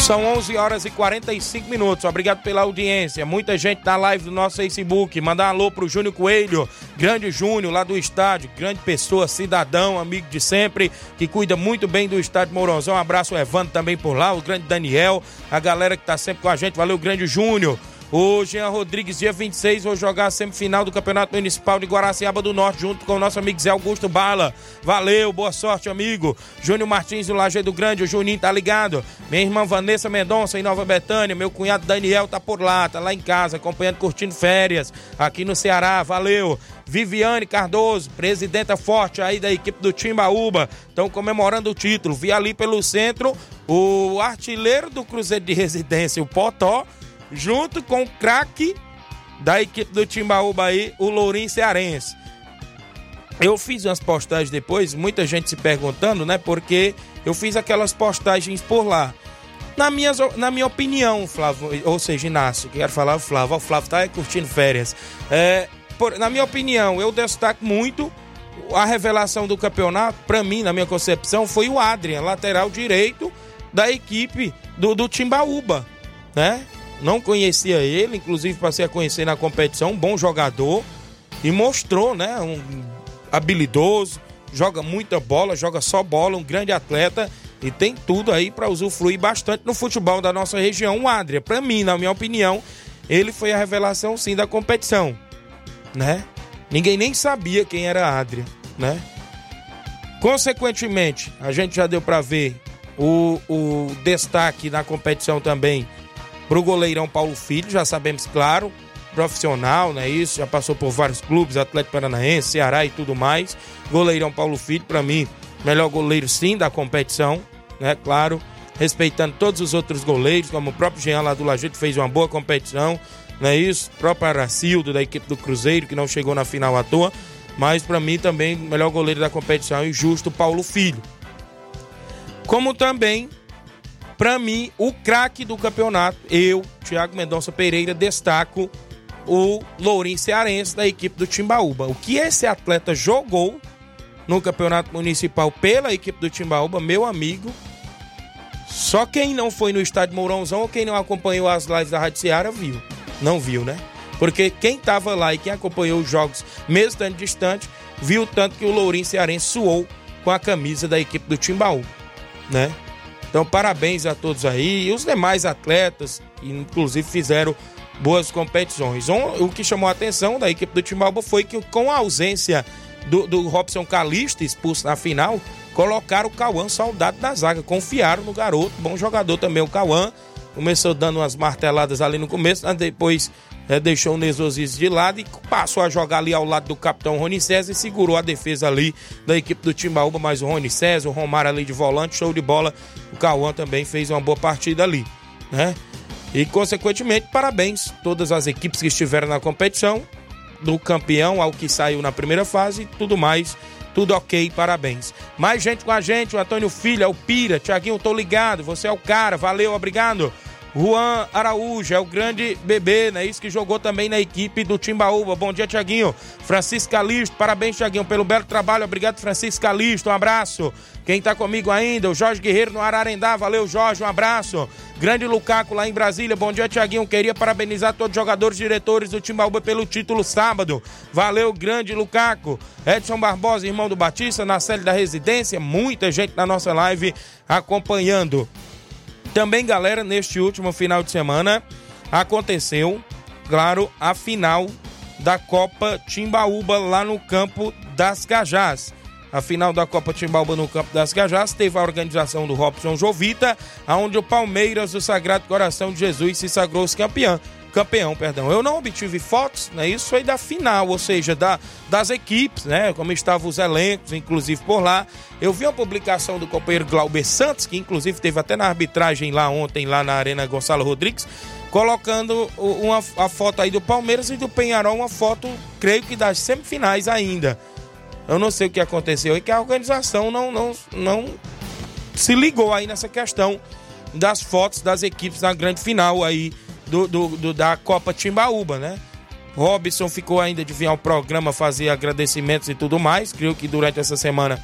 A: São 11 horas e 45 minutos. Obrigado pela audiência. Muita gente na live do nosso Facebook. Mandar um alô pro Júnior Coelho, grande Júnior lá do estádio, grande pessoa, cidadão, amigo de sempre, que cuida muito bem do estádio Mourãozão. Um abraço, Evandro também por lá, o grande Daniel, a galera que tá sempre com a gente. Valeu, grande Júnior. O Jean Rodrigues, dia 26, vou jogar a semifinal do Campeonato Municipal de Guaraciaba do Norte, junto com o nosso amigo Zé Augusto Bala. Valeu, boa sorte, amigo. Júnior Martins do Lajeado Grande, o Juninho tá ligado. Minha irmã Vanessa Mendonça, em Nova Betânia. Meu cunhado Daniel tá por lá, tá lá em casa, acompanhando, curtindo férias aqui no Ceará. Valeu. Viviane Cardoso, presidenta forte aí da equipe do Timbaúba, estão comemorando o título. Vi ali pelo centro o artilheiro do Cruzeiro de Residência, o Potó, junto com o craque da equipe do Timbaúba aí, o Lourinho Cearense. Eu fiz umas postagens depois, muita gente se perguntando, né? Porque eu fiz aquelas postagens por lá. Na minha, na minha opinião, Flávio, ou seja, Inácio, quero falar o Flávio, o Flávio tá curtindo férias. É, por, na minha opinião, eu destaco muito a revelação do campeonato, para mim, na minha concepção, foi o Adrian, lateral direito da equipe do, do Timbaúba, né? Não conhecia ele, inclusive passei a conhecer na competição, um bom jogador e mostrou, né, um habilidoso, joga muita bola, joga só bola, um grande atleta e tem tudo aí para usufruir bastante no futebol da nossa região. O Adria, para mim, na minha opinião, ele foi a revelação sim da competição, né? Ninguém nem sabia quem era Adria, né? Consequentemente, a gente já deu para ver o, o destaque na competição também pro goleirão Paulo Filho, já sabemos, claro, profissional, né? Isso, já passou por vários clubes, Atlético Paranaense, Ceará e tudo mais. Goleirão Paulo Filho, para mim, melhor goleiro sim da competição, né? Claro, respeitando todos os outros goleiros, como o próprio Jean lá do Lajeito fez uma boa competição, não é isso? O próprio Aracildo da equipe do Cruzeiro, que não chegou na final à toa, mas para mim também melhor goleiro da competição e justo Paulo Filho. Como também para mim o craque do campeonato, eu, Thiago Mendonça Pereira, destaco o Lourinho Cearense da equipe do Timbaúba. O que esse atleta jogou no campeonato municipal pela equipe do Timbaúba, meu amigo, só quem não foi no estádio Mourãozão ou quem não acompanhou as lives da Rádio Ceará viu. Não viu, né? Porque quem tava lá e quem acompanhou os jogos, mesmo estando distante, viu tanto que o Lourinho Cearense suou com a camisa da equipe do Timbaúba, né? Então, parabéns a todos aí e os demais atletas, que inclusive fizeram boas competições. O que chamou a atenção da equipe do Timbalba foi que, com a ausência do, do Robson Calista, expulso na final, colocaram o Cauã soldado da zaga. Confiaram no garoto, bom jogador também o Cauã. Começou dando umas marteladas ali no começo, depois é, deixou o Nesosice de lado e passou a jogar ali ao lado do capitão Rony César e segurou a defesa ali da equipe do Timbaúba, mas o Rony César, o Romário ali de volante, show de bola. O Cauã também fez uma boa partida ali, né? E, consequentemente, parabéns todas as equipes que estiveram na competição, do campeão ao que saiu na primeira fase e tudo mais. Tudo ok, parabéns. Mais gente com a gente, o Antônio Filho, é o Pira, Tiaguinho, tô ligado, você é o cara, valeu, obrigado. Juan Araújo, é o grande bebê, né? Isso que jogou também na equipe do Timbaúba. Bom dia, Tiaguinho. Francisco Calisto, parabéns, Tiaguinho, pelo belo trabalho. Obrigado, Francisco Calisto, um abraço. Quem tá comigo ainda, o Jorge Guerreiro no Ararendá. Valeu, Jorge, um abraço. Grande Lucaco lá em Brasília. Bom dia, Tiaguinho. Queria parabenizar todos os jogadores diretores do Timbaúba pelo título sábado. Valeu, grande Lucaco. Edson Barbosa, irmão do Batista, na série da residência. Muita gente na nossa live acompanhando. Também, galera, neste último final de semana aconteceu, claro, a final da Copa Timbaúba lá no campo das Cajás. A final da Copa Timbaúba no campo das Cajás teve a organização do Robson Jovita, onde o Palmeiras do Sagrado Coração de Jesus se sagrou-se campeão campeão, perdão. Eu não obtive fotos, né? Isso foi da final, ou seja, da, das equipes, né? Como estavam os elencos, inclusive por lá. Eu vi uma publicação do companheiro Glauber Santos, que inclusive teve até na arbitragem lá ontem, lá na Arena Gonçalo Rodrigues, colocando uma, a foto aí do Palmeiras e do Penharol, uma foto, creio que das semifinais ainda. Eu não sei o que aconteceu e que a organização não, não, não se ligou aí nessa questão das fotos das equipes na grande final aí do, do, do, da Copa Timbaúba, né? Robson ficou ainda de vir ao programa fazer agradecimentos e tudo mais. Creio que durante essa semana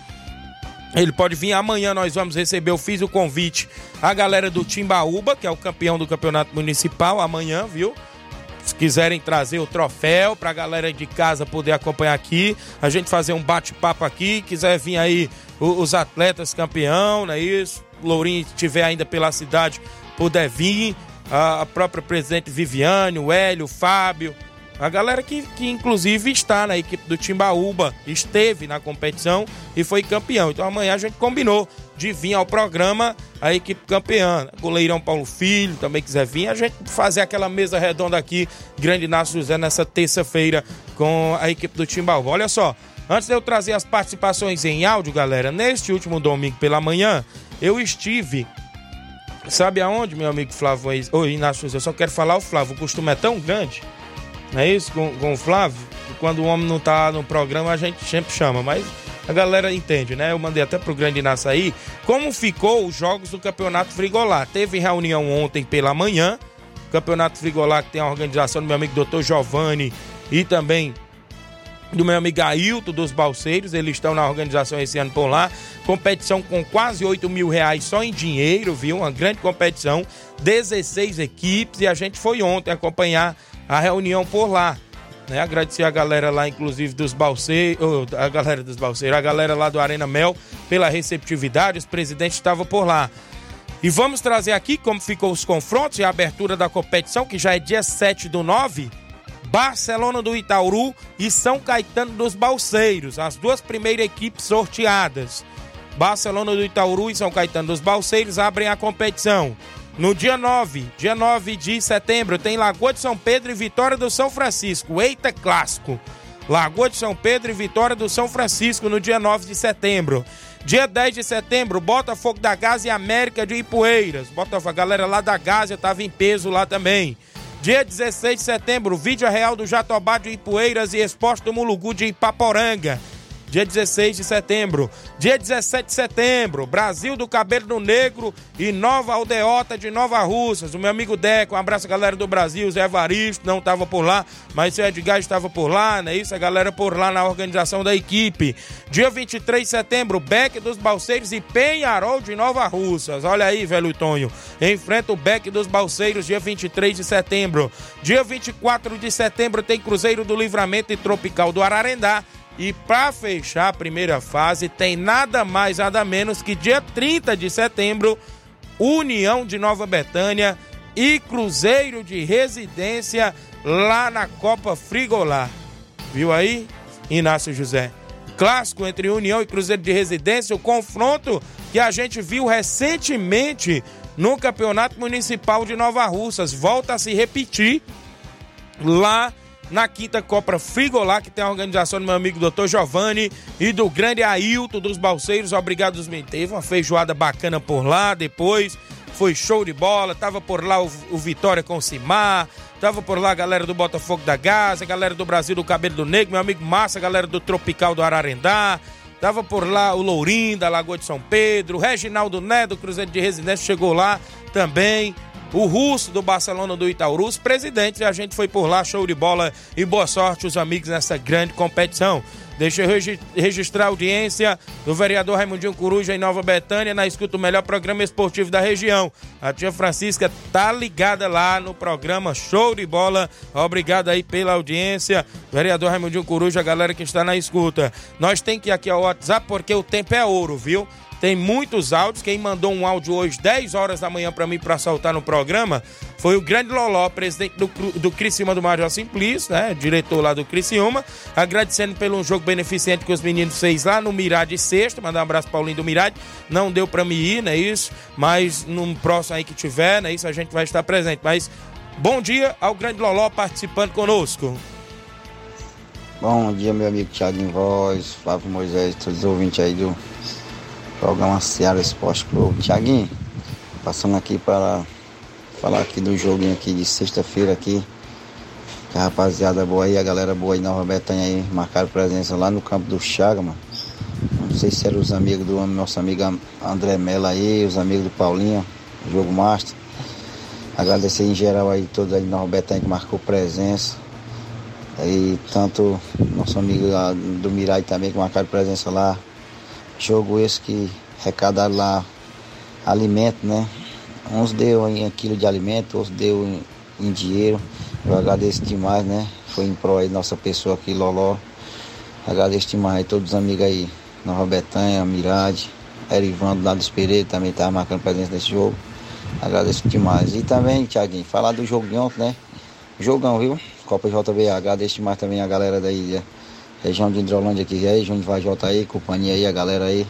A: ele pode vir. Amanhã nós vamos receber, eu fiz o convite à galera do Timbaúba, que é o campeão do campeonato municipal, amanhã, viu? Se quiserem trazer o troféu pra galera de casa poder acompanhar aqui, a gente fazer um bate-papo aqui. Quiser vir aí os atletas campeão, não é isso? Lourinho estiver ainda pela cidade, puder vir a, a própria presidente Viviane, o Hélio, o Fábio, a galera que, que inclusive está na equipe do Timbaúba, esteve na competição e foi campeão. Então amanhã a gente combinou de vir ao programa a equipe campeã. Goleirão Paulo Filho também quiser vir, a gente fazer aquela mesa redonda aqui, Grande Inácio José, nessa terça-feira com a equipe do Timbaúba. Olha só, antes de eu trazer as participações em áudio, galera, neste último domingo pela manhã, eu estive Sabe aonde, meu amigo Flávio? Oi, Inácio, eu só quero falar o Flávio. O costume é tão grande não é isso? Com, com o Flávio, quando o homem não tá no programa, a gente sempre chama, mas a galera entende, né? Eu mandei até pro Grande Inácio aí como ficou os jogos do Campeonato Frigolá. Teve reunião ontem pela manhã, Campeonato Frigolá que tem a organização do meu amigo Dr. Giovanni e também do meu amigo Ailton dos Balseiros, eles estão na organização esse ano por lá. Competição com quase 8 mil reais só em dinheiro, viu? Uma grande competição, 16 equipes e a gente foi ontem acompanhar a reunião por lá. Né? Agradecer a galera lá, inclusive dos balseiros, a galera dos balseiros, a galera lá do Arena Mel pela receptividade, os presidentes estavam por lá. E vamos trazer aqui como ficou os confrontos e a abertura da competição, que já é dia 7 do 9. Barcelona do Itauru e São Caetano dos Balseiros, as duas primeiras equipes sorteadas. Barcelona do Itauru e São Caetano dos Balseiros abrem a competição. No dia 9, dia 9 de setembro, tem Lagoa de São Pedro e Vitória do São Francisco. Eita clássico! Lagoa de São Pedro e Vitória do São Francisco no dia 9 de setembro. Dia 10 de setembro, Botafogo da Gás e América de Ipueiras. Botafogo, a galera lá da Gás estava em peso lá também. Dia 16 de setembro, Vídeo Real do Jatobá de Ipueiras e Esporte do Mulugu de Ipaporanga dia 16 de setembro. Dia 17 de setembro, Brasil do Cabelo Negro e Nova Aldeota de Nova Russas. O meu amigo Deco, um abraço galera do Brasil, Zé Evaristo, não estava por lá, mas o Edgar estava por lá, né? Isso, a galera por lá na organização da equipe. Dia 23 de setembro, Beck dos Balseiros e Penharol de Nova Russas. Olha aí, velho Tonho. Enfrenta o Beck dos Balseiros, dia 23 de setembro. Dia 24 de setembro tem Cruzeiro do Livramento e Tropical do Ararendá. E para fechar a primeira fase, tem nada mais, nada menos que dia 30 de setembro, União de Nova Betânia e Cruzeiro de Residência lá na Copa Frigolar. Viu aí, Inácio José? Clássico entre União e Cruzeiro de Residência, o confronto que a gente viu recentemente no Campeonato Municipal de Nova Russas. Volta a se repetir lá na quinta Copa Frigolá, que tem a organização do meu amigo Dr. Giovanni e do grande Ailton dos Balseiros. Obrigado, os Teve uma feijoada bacana por lá depois. Foi show de bola. Tava por lá o, o Vitória com o Cimar. Tava por lá a galera do Botafogo da Gás, a galera do Brasil do Cabelo do Negro, meu amigo Massa, a galera do Tropical do Ararendá. Tava por lá o Lourinho da Lagoa de São Pedro, o Reginaldo Né do Cruzeiro de Residência chegou lá também o Russo do Barcelona do Itaúru, os presidentes, e a gente foi por lá, show de bola e boa sorte os amigos nessa grande competição. Deixa eu registrar a audiência do vereador Raimundinho Coruja em Nova Betânia, na escuta o melhor programa esportivo da região. A tia Francisca tá ligada lá no programa Show de Bola. Obrigado aí pela audiência. Vereador Raimundinho Coruja, a galera que está na escuta. Nós tem que ir aqui ao WhatsApp porque o tempo é ouro, viu? Tem muitos áudios. Quem mandou um áudio hoje, 10 horas da manhã, para mim, para soltar no programa, foi o grande Loló, presidente do, do Criciúma do Major Simplício, né? Diretor lá do Criciúma. Agradecendo pelo jogo beneficente que os meninos fez lá no Mirade Sexta. Mandar um abraço Paulinho do Mirade. Não deu para mim ir, né? Isso. Mas num próximo aí que tiver, né? Isso a gente vai estar presente. Mas bom dia ao grande Loló participando conosco.
E: Bom dia, meu amigo Thiago em Voz, Flávio Moisés, todos os ouvintes aí do programa Seara Esporte Clube. Tiaguinho, passando aqui para falar aqui do joguinho aqui de sexta-feira aqui. Que a rapaziada boa aí, a galera boa aí Nova Betânia aí, marcaram presença lá no campo do Chaga, mano. Não sei se eram os amigos do nosso amigo André Mello aí, os amigos do Paulinho, jogo master. Agradecer em geral aí todos aí Nova Betânia que marcou presença. Aí tanto nosso amigo do Mirai também que marcaram presença lá. Jogo esse que arrecadaram lá alimento, né? Uns deu em quilo de alimento, outros deu em, em, dinheiro. Eu agradeço demais, né? Foi em prol aí nossa pessoa aqui, Loló. Agradeço demais aí todos os amigos aí. Nova Betânia, Mirade, Erivando lá do Pereira também estava marcando presença nesse jogo. Agradeço demais. E também, Tiaguinho, falar do jogo de ontem, né? Jogão, viu? Copa JBA. Agradeço demais também a galera daí, da região de Hidrolândia aqui, aí, Júnior Vajota aí, companhia aí, a galera aí.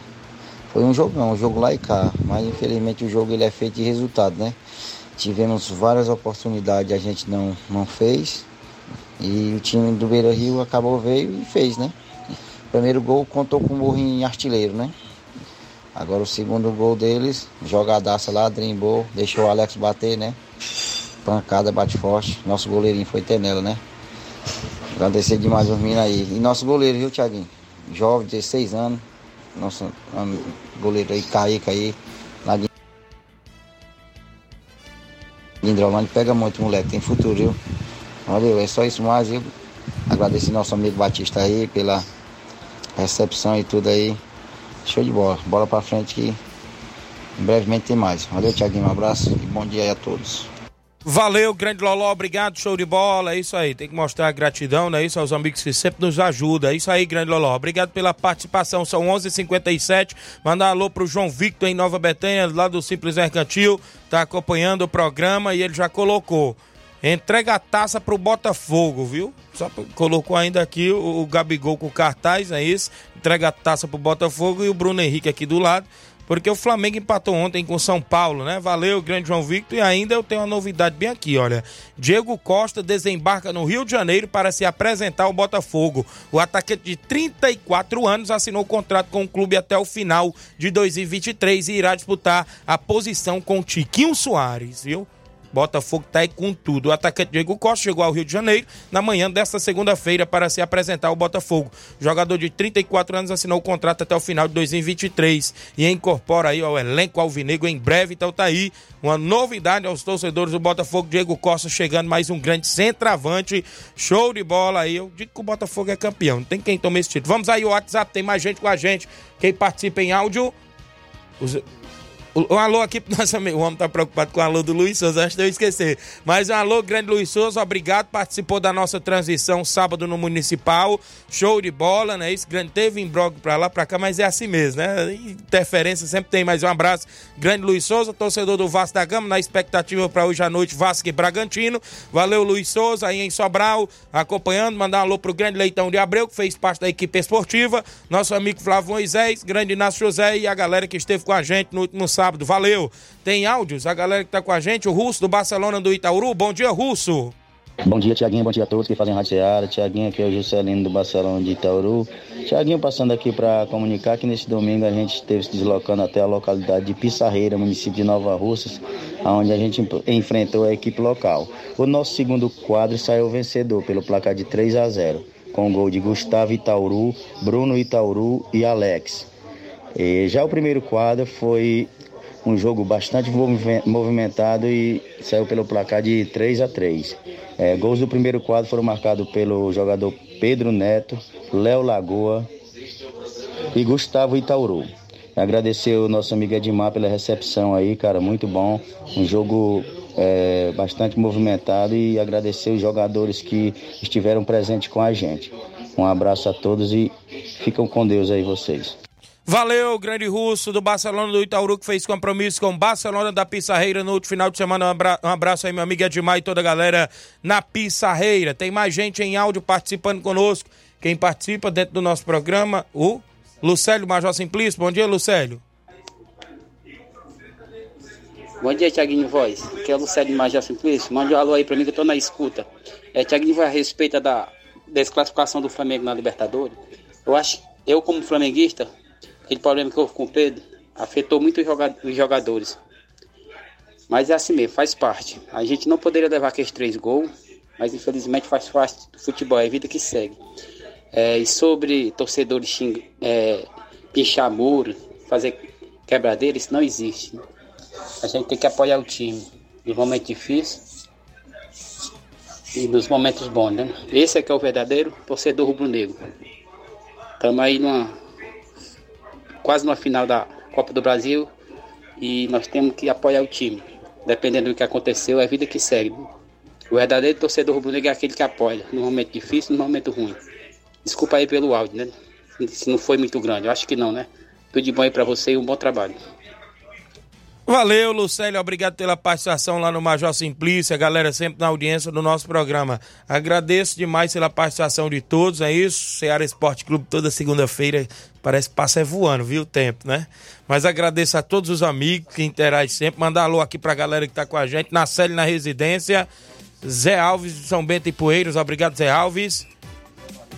E: Foi um jogão, um jogo lá e cá. Mas infelizmente o jogo ele é feito de resultado, né? Tivemos várias oportunidades, a gente não, não fez. E o time do Beira Rio acabou veio e fez, né? Primeiro gol contou com o Morrinho artilheiro, né? Agora o segundo gol deles, jogadaça lá, drimbou, deixou o Alex bater, né? Pancada, bate forte. Nosso goleirinho foi Tenela, né? Agradecer demais os meninos aí. E nosso goleiro, viu, Thiaguinho? Jovem, 16 anos. Nosso goleiro aí, Kaique aí, lá de Hidrolândia. Pega muito, moleque, tem futuro, viu? Valeu, é só isso mais, viu? Agradecer nosso amigo Batista aí pela recepção e tudo aí. Show de bola. Bola pra frente que brevemente tem mais. Valeu, Tiaguinho. Um abraço e bom dia aí a todos.
A: Valeu, grande Loló, obrigado, show de bola, é isso aí, tem que mostrar gratidão, né, isso? Aos amigos que sempre nos ajudam, é isso aí, grande Loló, obrigado pela participação, são 11:57. h 57 mandar um alô pro João Victor em Nova Betânia, lá do Simples Mercantil, tá acompanhando o programa e ele já colocou, entrega a taça pro Botafogo, viu, só colocou ainda aqui o, o Gabigol com cartaz, é isso, entrega a taça pro Botafogo e o Bruno Henrique aqui do lado, porque o Flamengo empatou ontem com São Paulo, né? Valeu, grande João Victor. E ainda eu tenho uma novidade bem aqui, olha. Diego Costa desembarca no Rio de Janeiro para se apresentar ao Botafogo. O atacante de 34 anos assinou contrato com o clube até o final de 2023 e irá disputar a posição com Tiquinho Soares, viu? Botafogo tá aí com tudo. O atacante Diego Costa chegou ao Rio de Janeiro na manhã desta segunda-feira para se apresentar ao Botafogo. Jogador de 34 anos assinou o contrato até o final de 2023 e incorpora aí ao elenco alvinegro em breve. Então tá aí uma novidade aos torcedores do Botafogo. Diego Costa chegando mais um grande centroavante. Show de bola aí. Eu digo que o Botafogo é campeão. Não tem quem tome esse título. Vamos aí, o WhatsApp tem mais gente com a gente. Quem participa em áudio. Os... Um alô aqui pro nosso amigo. O homem tá preocupado com o alô do Luiz Souza, antes de eu esquecer. Mas um alô, grande Luiz Souza, obrigado. Participou da nossa transição sábado no Municipal. Show de bola, né? Isso, grande. Teve imbróglio pra lá, pra cá, mas é assim mesmo, né? Interferência sempre tem. Mais um abraço, grande Luiz Souza, torcedor do Vasco da Gama, na expectativa pra hoje à noite, Vasco e Bragantino. Valeu, Luiz Souza, aí em Sobral, acompanhando. Mandar um alô pro grande Leitão de Abreu, que fez parte da equipe esportiva. Nosso amigo Flávio Moisés, grande Inácio José e a galera que esteve com a gente no último sábado sábado. Valeu. Tem áudios, a galera que tá com a gente, o Russo do Barcelona do Itaúru. Bom dia, Russo.
F: Bom dia, Tiaguinho. Bom dia a todos que fazem Rádio Seara. Tiaguinho aqui é o Juscelino do Barcelona de Itaúru. Tiaguinho passando aqui para comunicar que nesse domingo a gente esteve se deslocando até a localidade de Pissarreira, município de Nova Russas, onde a gente enfrentou a equipe local. O nosso segundo quadro saiu vencedor pelo placar de 3 a 0, com gol de Gustavo Itauru, Bruno Itauru e Alex. E já o primeiro quadro foi um jogo bastante movimentado e saiu pelo placar de 3 a 3. É, gols do primeiro quadro foram marcados pelo jogador Pedro Neto, Léo Lagoa e Gustavo Itauru. Agradecer o nosso amigo Edmar pela recepção aí, cara, muito bom. Um jogo é, bastante movimentado e agradecer os jogadores que estiveram presentes com a gente. Um abraço a todos e ficam com Deus aí vocês.
A: Valeu, grande russo do Barcelona do Itaúru, que fez compromisso com o Barcelona da Pissarreira no último final de semana. Um abraço aí, meu amigo Edmar e toda a galera na Pissarreira. Tem mais gente em áudio participando conosco. Quem participa dentro do nosso programa, o Lucélio Major Simplício. Bom dia, Lucélio.
G: Bom dia, Tiaguinho Voz. Aqui é o Lucélio Major Simplício. Mande um alô aí pra mim que eu tô na escuta. É, Tiaguinho Voz, a respeito da desclassificação do Flamengo na Libertadores. Eu acho, eu como flamenguista, aquele problema que houve com o Pedro afetou muito os jogadores. Mas é assim mesmo, faz parte. A gente não poderia levar aqueles três gols, mas infelizmente faz parte do futebol, é a vida que segue. É, e sobre torcedores xing, é, pinchar muro, fazer quebradeira, isso não existe. A gente tem que apoiar o time nos momentos difíceis e nos momentos bons, né? Esse é que é o verdadeiro torcedor rubro-negro. Estamos aí numa quase na final da Copa do Brasil e nós temos que apoiar o time. Dependendo do que aconteceu, é a vida que segue. O verdadeiro torcedor rubro-negro é aquele que apoia, no momento difícil no momento ruim. Desculpa aí pelo áudio, né? Se não foi muito grande, eu acho que não, né? Tudo de bom aí pra você e um bom trabalho.
A: Valeu, Lucélio. Obrigado pela participação lá no Major Simplício. A galera sempre na audiência do nosso programa. Agradeço demais pela participação de todos. É isso. Ceará Esporte Clube toda segunda-feira. Parece que passa é voando, viu o tempo, né? Mas agradeço a todos os amigos que interagem sempre. Mandar alô aqui pra galera que tá com a gente. Na Célia, na residência. Zé Alves de São Bento e Poeiros. Obrigado, Zé Alves.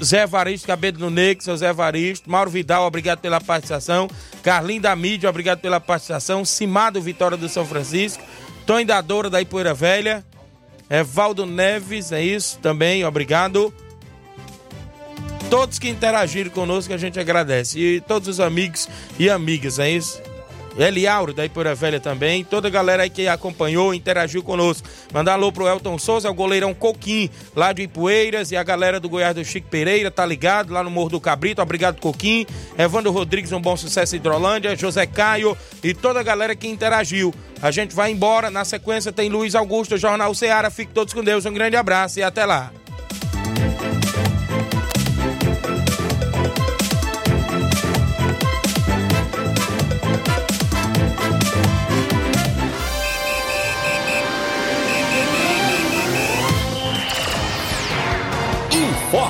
A: Zé Evaristo, Cabelo no Negro, seu Zé Evaristo. Mauro Vidal, obrigado pela participação. Carlinho da Mídia, obrigado pela participação. Simado Vitória do São Francisco. Tony da Doura da Ipoeira Velha. Evaldo Neves, é isso também, obrigado. Todos que interagiram conosco, a gente agradece. E todos os amigos e amigas, é isso? Eliauro, da Ipoeira Velha também. Toda a galera aí que acompanhou, interagiu conosco. Mandar alô pro Elton Souza, o goleirão Coquim, lá de Ipueiras. E a galera do Goiás do Chico Pereira, tá ligado? Lá no Morro do Cabrito. Obrigado, Coquim. Evandro Rodrigues, um bom sucesso em Hidrolândia. José Caio e toda a galera que interagiu. A gente vai embora. Na sequência tem Luiz Augusto, Jornal Ceará. Fique todos com Deus. Um grande abraço e até lá.